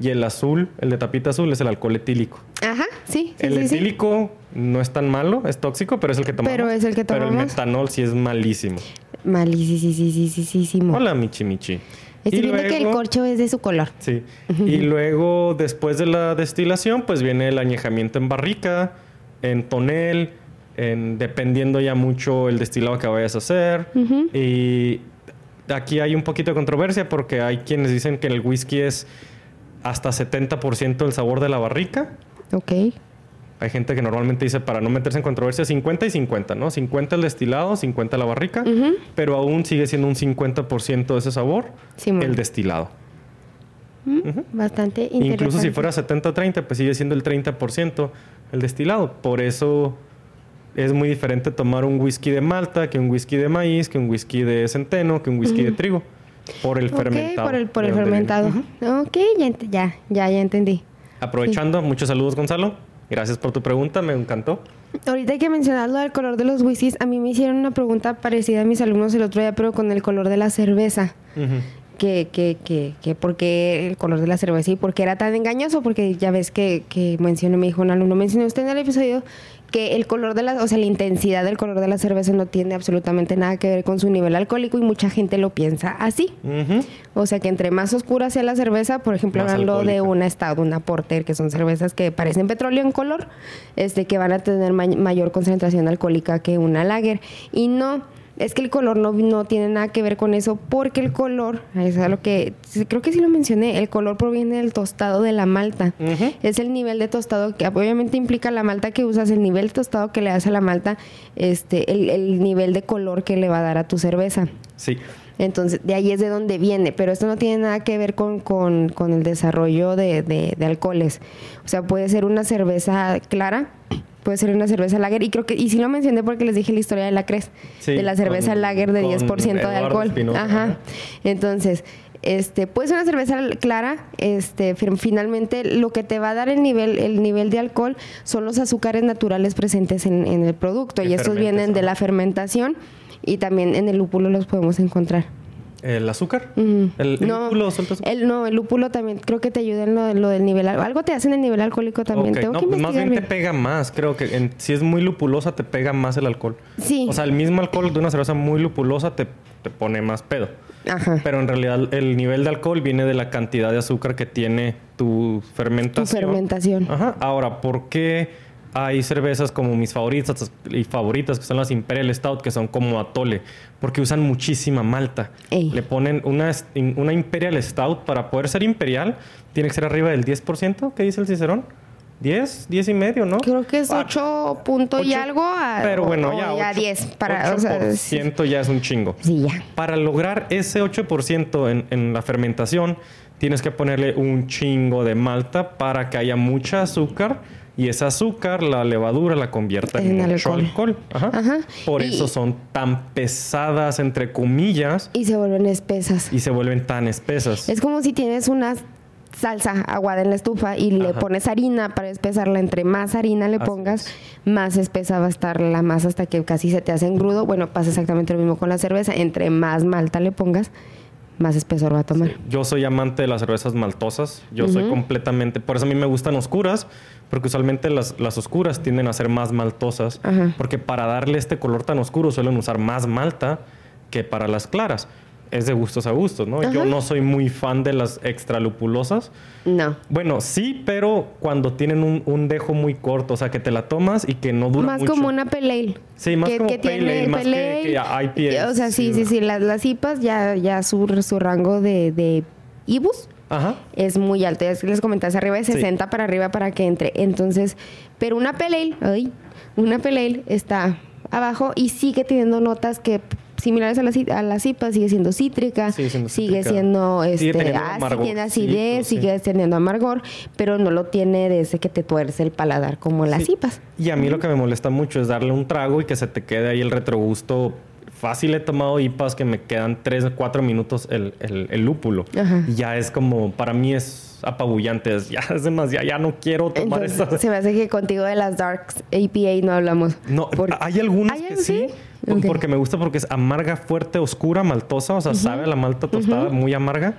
Y el azul, el de tapita azul, es el alcohol etílico. Ajá, sí. el etílico no es tan malo, es tóxico, pero es el que tomamos. Pero es el que tomamos. Pero el metanol sí es malísimo. Malísimo. Hola, Michi Michi. Estoy viendo que el corcho es de su color. Sí. y luego, después de la destilación, pues viene el añejamiento en barrica, en tonel, dependiendo ya mucho el destilado que vayas a hacer. Y aquí hay un poquito de controversia porque hay quienes dicen que el whisky es hasta 70% el sabor de la barrica. Ok. Hay gente que normalmente dice, para no meterse en controversia, 50 y 50, ¿no? 50 el destilado, 50 la barrica, pero aún sigue siendo un 50% de ese sabor el destilado. Bastante interesante. Incluso si fuera 70-30, pues sigue siendo el 30% el destilado. Por eso es muy diferente tomar un whisky de malta que un whisky de maíz, que un whisky de centeno, que un whisky de trigo. Por el fermentado. Por el, por el fermentado. Ok, ya, ya, ya, entendí. Aprovechando, muchos saludos, Gonzalo. Gracias por tu pregunta, me encantó. Ahorita hay que mencionar lo del color de los whiskies. A mí me hicieron una pregunta parecida a mis alumnos el otro día, pero con el color de la cerveza. que, que, que, que por qué el color de la cerveza y por qué era tan engañoso, porque ya ves que, que mencioné, me dijo un alumno, mencionó usted en el episodio que el color de la, o sea, la intensidad del color de la cerveza no tiene absolutamente nada que ver con su nivel alcohólico y mucha gente lo piensa así. O sea, que entre más oscura sea la cerveza, por ejemplo, hablando de una Stout, una Porter, que son cervezas que parecen petróleo en color, este que van a tener mayor concentración alcohólica que una lager. Y no es que el color no, no tiene nada que ver con eso, porque el color, es lo que creo que sí lo mencioné, el color proviene del tostado de la malta. Es el nivel de tostado que obviamente implica la malta que usas, el nivel de tostado que le das a la malta, este, el, nivel de color que le va a dar a tu cerveza. Sí. Entonces, de ahí es de donde viene, pero esto no tiene nada que ver con, con, el desarrollo de, de, alcoholes. O sea, puede ser una cerveza clara, puede ser una cerveza lager. Y creo que, y sí lo mencioné porque les dije la historia de la Cres, de la cerveza lager de 10% de alcohol. Ajá. Entonces, este, puede ser una cerveza clara, este, finalmente lo que te va a dar el nivel, el nivel de alcohol son los azúcares naturales presentes en, el producto. Y estos vienen de la fermentación y también en el lúpulo los podemos encontrar. ¿El azúcar? ¿El, lúpulo suelta azúcar? El, no, el lúpulo también creo que te ayuda en lo, del nivel. Algo te hace en el nivel alcohólico también. Tengo no, que más bien, te pega más. Creo que si es muy lupulosa, te pega más el alcohol. Sí. O sea, el mismo alcohol de una cerveza muy lupulosa te, te pone más pedo. Ajá. Pero en realidad el nivel de alcohol viene de la cantidad de azúcar que tiene tu fermentación. Tu fermentación. Ajá. Ahora, ¿por qué? Hay cervezas como mis favoritas y favoritas, que son las Imperial Stout, que son como atole, porque usan muchísima malta. Le ponen una, una Imperial Stout, para poder ser imperial, tiene que ser arriba del 10%, ¿qué dice el Cicerón? 10, 10 y medio, ¿no? Creo que es 8 punto y algo. pero bueno, ya, 10. Para, 8% ya es un chingo. Sí, ya. Para lograr ese 8% en, en la fermentación, tienes que ponerle un chingo de malta para que haya mucha azúcar y ese azúcar, la levadura, la convierte en, En alcohol. alcohol. Ajá. Ajá. Por Y- eso son tan pesadas, entre comillas, Y se vuelven espesas. y se vuelven tan espesas. Es como si tienes una salsa aguada en la estufa y le Ajá. pones harina para espesarla. Entre más harina le pongas, más espesa va a estar la masa hasta que casi se te hace engrudo. Bueno, pasa exactamente lo mismo con la cerveza. Entre más malta le pongas, más espesor va a tomar. Yo soy amante de las cervezas maltosas. Yo soy completamente. Por eso a mí me gustan oscuras, porque usualmente las, las oscuras tienden a ser más maltosas. Porque para darle este color tan oscuro suelen usar más malta que para las claras. Es de gustos a gustos, ¿no? Yo no soy muy fan de las extra lupulosas. No. Bueno, sí, pero cuando tienen un, un dejo muy corto, o sea, que te la tomas y que no dura Más mucho. como una pale ale. Sí, más como pale ale, más que- que IPA, O sea, sí, sí, sí. sí. Las, las IPAs ya, ya su, su rango de, de IBUs Ajá. es muy alto. Ya es que les comenté hacia arriba de Sí. 60 para arriba para que entre. Entonces, pero una pale ale, ay, una pale ale está abajo y sigue teniendo notas que similares a las, a las IPAs, sigue siendo cítrica, Sigue siendo sigue siendo Sigue este, teniendo ácida, amargorcito, tiene acidez, sí. sigue teniendo amargor, pero no lo tiene de ese que te tuerce el paladar como las Sí. IPAs. Y a mí lo que me molesta mucho es darle un trago y que se te quede ahí el retrogusto. Fácil he tomado IPAs que me quedan 3 o 4 minutos el, el- el lúpulo. Ajá. Ya es como, para mí es apabullante. Es, ya es demasiado, ya no quiero tomar Entonces, se me hace que contigo de las Darks APA no hablamos. No, hay algunas ¿Hay que sí, porque me gusta porque es amarga, fuerte, oscura, maltosa, o sea, sabe a la malta tostada, muy amarga.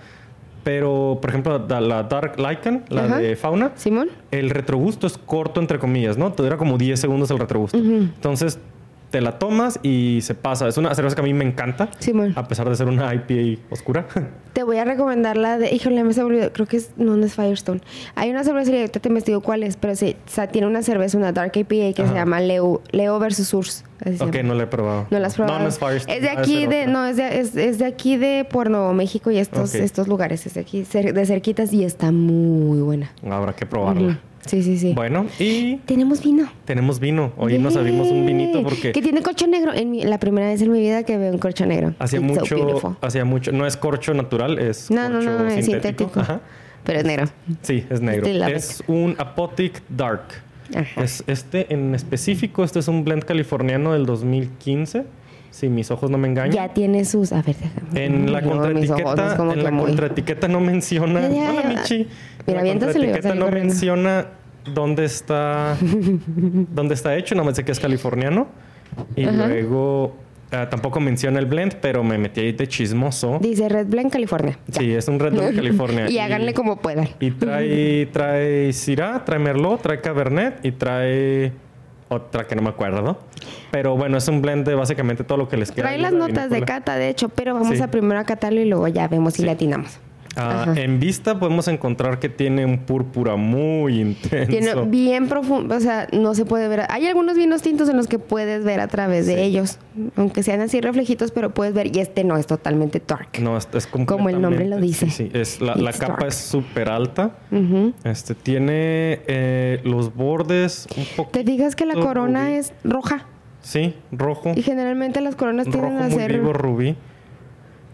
Pero, por ejemplo, la, la Dark Lycan, la Ajá. de fauna, ¿Simón? el retrogusto es corto, entre comillas, ¿no? Te dura como 10 segundos el retrogusto. Entonces, te la tomas y se pasa. Es una cerveza que a mí me encanta, Simón. a pesar de ser una IPA oscura. Te voy a recomendar la de. Híjole, me se me olvidó. Creo que es. No, no es Firestone. Hay una cervecería, ahorita te investigo cuál es, pero sí, o sea, tiene una cerveza, una Dark IPA que se llama Leo, Leo versus Urs. ok, no la he probado. No la has probado. No, no es Firestone. Es de aquí de, no, es de, es, es de aquí de Nuevo México y estos, estos lugares. Es de aquí, de cerquitas y está muy buena. Habrá que probarla. Sí, sí, sí. Bueno, y Tenemos vino. tenemos vino. Hoy nos abrimos un vinito porque... Que tiene corcho negro. En mi- la primera vez en mi vida que veo un corcho negro. Hacía It's so mucho, beautiful. hacía mucho, no es corcho natural, es No, no, corcho no, no, es sintético. sintético. Ajá. Pero es negro. Sí, es negro. Love Es un Apotic Dark. Ajá. Es este en específico, este es un blend californiano del 2015, si mis ojos no me engañan. Ya tiene sus. A ver, déjame. En la No, contraetiqueta, es como en la muy- contraetiqueta no menciona. Ya, ya, Hola, ya. Michi. En Mira, la aviéntaselo y va a contraetiqueta no corriendo. menciona dónde está dónde está hecho, nada más sé que es californiano. Y Ajá. luego ah, tampoco menciona el blend, pero me metí ahí de chismoso. Dice Red Blend California. Ya. Sí, es un Red Bull California. y háganle como puedan. Y trae, trae Syrah, trae Merlot, trae Cabernet y trae otra que no me acuerdo. Pero bueno, es un blend de básicamente todo lo que les queda. Trae las notas de cata, de hecho, pero vamos Sí. a primero a catarlo y luego ya vemos si Sí. le atinamos. Ah, en vista podemos encontrar que tiene un púrpura muy intenso. Tiene bien profundo, o sea, no se puede ver. Hay algunos vinos tintos en los que puedes ver a través Sí. de ellos, aunque sean así reflejitos, pero puedes ver. Y este no es totalmente dark. No, es, es Como el nombre lo dice. Sí, sí, es, la, capa dark. es súper alta. Este tiene eh, los bordes un poco. Te fijas que la corona rubí. es roja. Sí, rojo. Y generalmente las coronas tienden a ser vivo, rubí.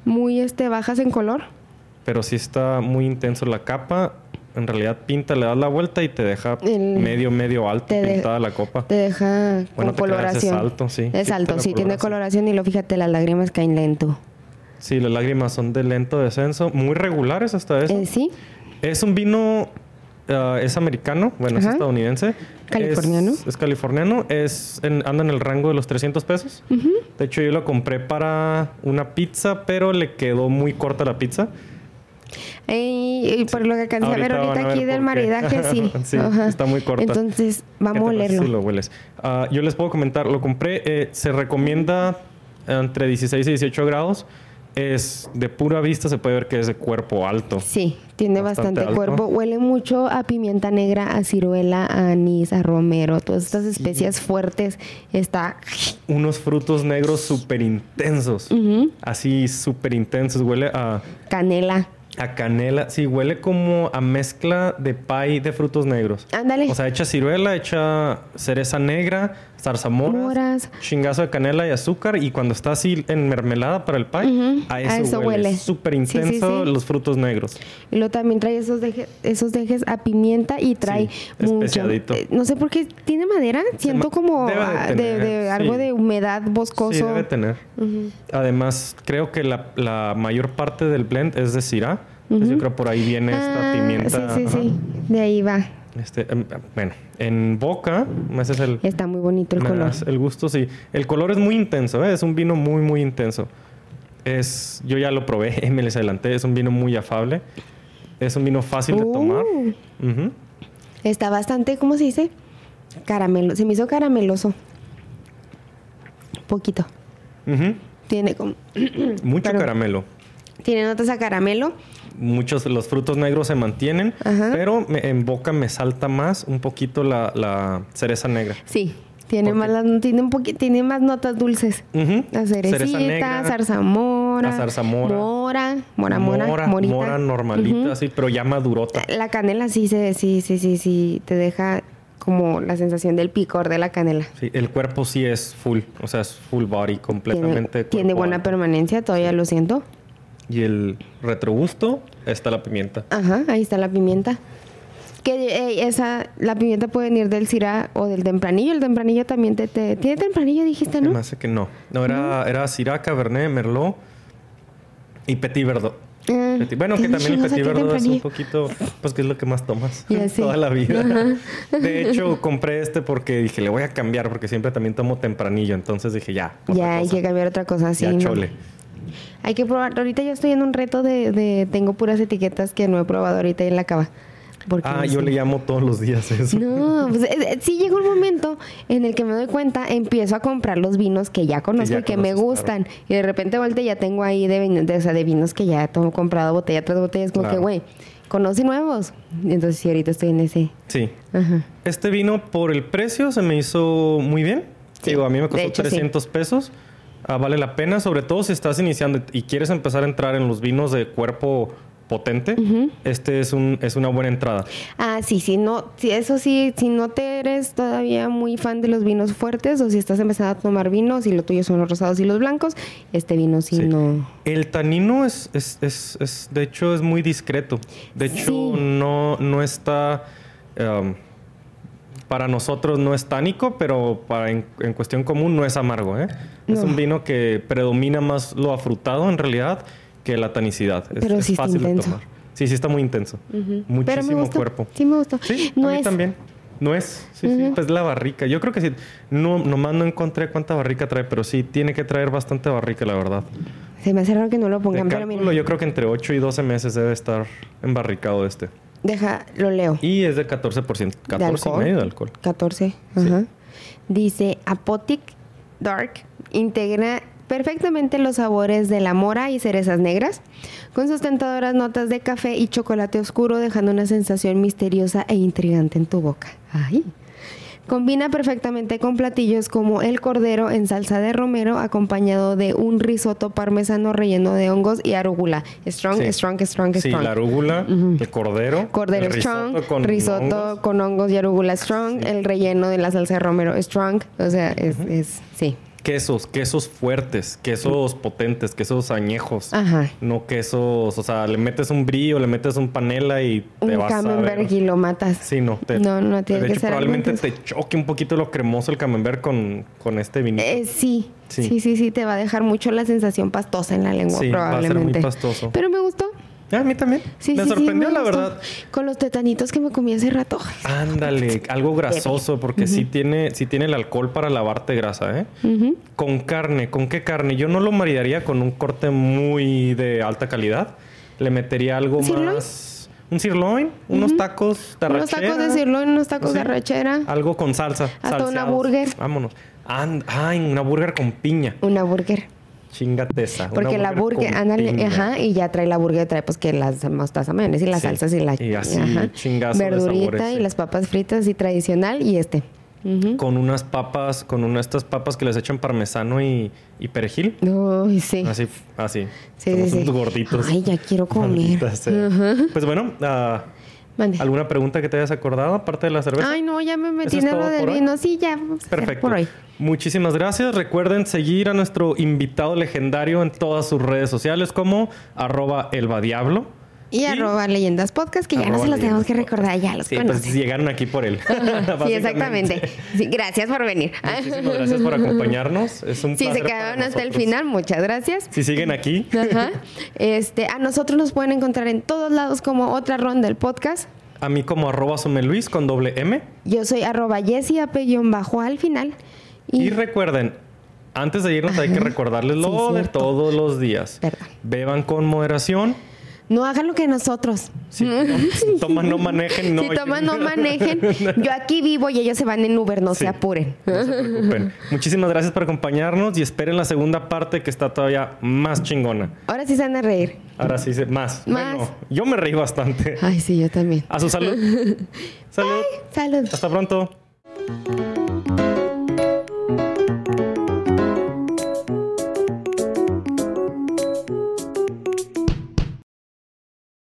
muy este, bajas en color. Pero sí está muy intenso la capa. En realidad pinta, le das la vuelta y te deja El- medio, medio alto pintada la copa. Te deja Bueno, con te creas, es coloración. alto, sí. Es alto, sí, tiene coloración. coloración y luego fíjate, las lágrimas caen lento. Sí, las lágrimas son de lento descenso. Muy regulares hasta eso. Eh, sí, Es un vino... ah, es americano. Bueno, es estadounidense. Californiano. Es, es californiano. Es en- anda en el rango de los 300 pesos. De hecho, yo lo compré para una pizza, pero le quedó muy corta la pizza. Y por lo que alcancé a ver Ahorita aquí ver del maridaje, sí. Sí, está muy corta. Entonces, vamos a ¿Qué te parece olerlo. Si lo hueles. Ah, yo les puedo comentar, lo compré, eh, se recomienda entre 16 y 18 grados. Es de pura vista, se puede ver que es de cuerpo alto. Sí, tiene Bastante cuerpo. Huele mucho a pimienta negra, a ciruela, a anís, a romero, todas estas especias fuertes. Está. Unos frutos negros súper intensos. Así súper intensos. Huele a, Canela. A canela, sí, huele como a mezcla de pie de frutos negros. Ándale. O sea, echa ciruela, echa cereza negra, zarzamoras, Moras. chingazo de canela y azúcar. Y cuando está así en mermelada para el pie, Ujú, a a eso, eso huele. huele. Súper Sí, sí, intenso sí. los frutos negros. Y luego también trae esos dejes, esos dejes a pimienta y trae Sí, mucho. eh, No sé por qué tiene madera. Siento como debe de ah, de, tener, de algo sí. de humedad boscoso. Sí, debe tener. Ujú. Además, creo que la, la mayor parte del blend es de Syrah. Entonces, Yo creo por ahí viene esta Ah, pimienta. Sí, sí, sí. De ahí va. Este, em, bueno, en boca, ese es el, Está muy bonito el color. el gusto, sí. El color es muy intenso, ¿eh? es un vino muy, muy intenso. Es, yo ya lo probé, me les adelanté, es un vino muy afable. Es un vino fácil de Uh. tomar. Ujú. Está bastante, ¿cómo se dice? Caramelo. Se me hizo carameloso. Poquito. Tiene como. Mucho Pero- caramelo. Tiene notas a caramelo. Muchos de los frutos negros se mantienen, Ajá. pero me- en boca me salta más un poquito la, la cereza negra. Sí. Tiene ¿Por más, tiene, un tiene más notas dulces. Ujú. La Cereza negra, zarzamora, la zarzamora. mora, mora, mora, mora, morita. mora normalita, así, pero ya madurota. La canela sí, se, sí, sí, sí, sí, te deja como la sensación del picor de la canela. Sí, el cuerpo sí es full, o sea, es full body completamente. tiene buena alto. permanencia, todavía lo siento. Y el retrogusto está la pimienta. Ajá, ahí está la pimienta. Que eh, esa, la pimienta puede venir del Syrah o del tempranillo. El tempranillo también te, te- tiene tempranillo, dijiste, ¿no? me hace que no. No, era, era Syrah, Cabernet, Merlot y Petit Verdot. Ah, Petit- Bueno, que ¿qué también el Petit Verdot es un poquito, pues que es lo que más tomas toda la vida. De hecho, compré este porque dije, le voy a cambiar porque siempre también tomo tempranillo. Entonces dije, ya. Ya hay que cambiar otra cosa así. Ya ¿no? chole. Hay que probar. Ahorita yo estoy en un reto de, de- tengo puras etiquetas que no he probado ahorita en la cava. Porque Ah, no yo sé. le llamo todos los días eso. No, pues eh, eh, sí llega un momento en el que me doy cuenta, empiezo a comprar los vinos que ya conozco ya y que me gustan. Y de repente vuelta ya tengo ahí de, o sea, de vinos que ya tengo comprado botella tras botella. Es como Claro. que, güey, conoce nuevos. Entonces sí, ahorita estoy en ese. Sí. Ajá. Este vino por el precio se me hizo muy bien. Sí, Digo, a mí me costó hecho, sí. 300 pesos. Ah, vale la pena, sobre todo si estás iniciando y quieres empezar a entrar en los vinos de cuerpo potente. Este es, un, es una buena entrada. Ah, sí, sí, no, sí, eso sí, si no te eres todavía muy fan de los vinos fuertes o si estás empezando a tomar vinos y lo tuyo son los rosados y los blancos, este vino sí, Sí. no. El tanino es, es, es, es- de hecho, es muy discreto. De hecho, Sí. no, no está... um, para nosotros no es tánico, pero para en, en cuestión común no es amargo. ¿eh? Es un vino que predomina más lo afrutado en realidad que la tanicidad. Es, Pero es sí está fácil de tomar. Sí, sí está muy intenso. Pero me Muchísimo gustó. cuerpo. Sí, me gustó. Sí, no a mí es, también. No es, sí, sí, pues la barrica. Yo creo que sí. No, nomás no encontré cuánta barrica trae, pero sí tiene que traer bastante barrica, la verdad. Se me hace raro que no lo De pongan, pero cálculo, mira, yo creo que entre 8 y 12 meses debe estar embarricado este. Deja, lo leo. Y es de 14%, 14 y alcohol? medio de alcohol. 14, ajá. Dice, Apotic Dark integra perfectamente los sabores de la mora y cerezas negras, con sus tentadoras notas de café y chocolate oscuro, dejando una sensación misteriosa e intrigante en tu boca. Ay. Combina perfectamente con platillos como el cordero en salsa de romero, acompañado de un risotto parmesano relleno de hongos y arúgula. Strong, Sí. strong, strong, Sí, strong. la arúgula, el cordero. Cordero el strong, risotto con risotto hongos. con hongos y arugula strong, el relleno de la salsa de romero strong, o sea, es, es sí. Quesos, quesos fuertes, quesos potentes, quesos añejos. Ajá. No quesos, o sea, le metes un brillo, le metes un panela y te vas a camembert ver. y lo matas. Sí, no. te- No, no, tiene de que hecho, ser probablemente te choque un poquito lo cremoso el camembert con, con este vinito. Eh, sí. Sí. sí, sí, sí, te va a dejar mucho la sensación pastosa en la lengua Sí, va a ser muy probablemente. pastoso. Pero me gustó. A mí también. Sí, me sí, sí, sorprendió, la verdad. Con los tetanitos que me comí hace rato. Ándale, algo grasoso, porque sí, tiene, sí tiene el alcohol para lavarte grasa, ¿eh? Con carne, ¿con qué carne? Yo no lo maridaría con un corte muy de alta calidad. Le metería algo ¿Sirloin? más. Un sirloin, unos tacos de Unos tacos de sirloin, unos tacos de arrachera. Algo con salsa. Hasta una salseados. burger. Vámonos. And- ay, una burger con piña. Una burger. Chingate esa. Porque la burger, ándale, ajá, y ya trae la burger, trae pues que las mostaza mayonesa y las Sí, salsas y la y así, ajá, chingazo de verdurita sabores, y las papas fritas y tradicional y este. con unas papas, con una de estas papas que les echan parmesano y, y perejil. Uy, sí. Así, así. Sí, Somos sí, unos gorditos. Ay, ya quiero comer. Malditas sea. Pues bueno, ah, ¿alguna pregunta que te hayas acordado aparte de la cerveza? Ay, no, ya me metí ¿Eso en lo del hoy? vino. Sí, ya. vamos Perfecto. Por hoy. Muchísimas gracias. Recuerden seguir a nuestro invitado legendario en todas sus redes sociales como arroba elvadiablo. Y, arroba leyendas podcast, que ya no se los tenemos que recordar, ya los Sí, pues llegaron aquí por él. sí, exactamente. Sí, gracias por venir. Muchísimas gracias por acompañarnos. Es un Si se quedaron hasta el final, muchas gracias. Si siguen aquí, Ajá. Este, a nosotros nos pueden encontrar en todos lados como otra ronda del podcast. a mí como arroba someluis con doble M. Yo soy arroba bajo al final. Y, Y, recuerden, antes de irnos hay que recordarles lo Sí, de todos los días. Verdad. Beban con moderación. No hagan lo que nosotros. Si, si toman, no manejen. No, si toman, no manejen. Yo aquí vivo y ellos se van en Uber, no Sí. se apuren. No se preocupen. Muchísimas gracias por acompañarnos y esperen la segunda parte que está todavía más chingona. Ahora sí se van a reír. Ahora sí, se- más. Más. Bueno, yo me reí bastante. Ay, sí, yo también. A su salud. Salud. Salud. Hasta pronto.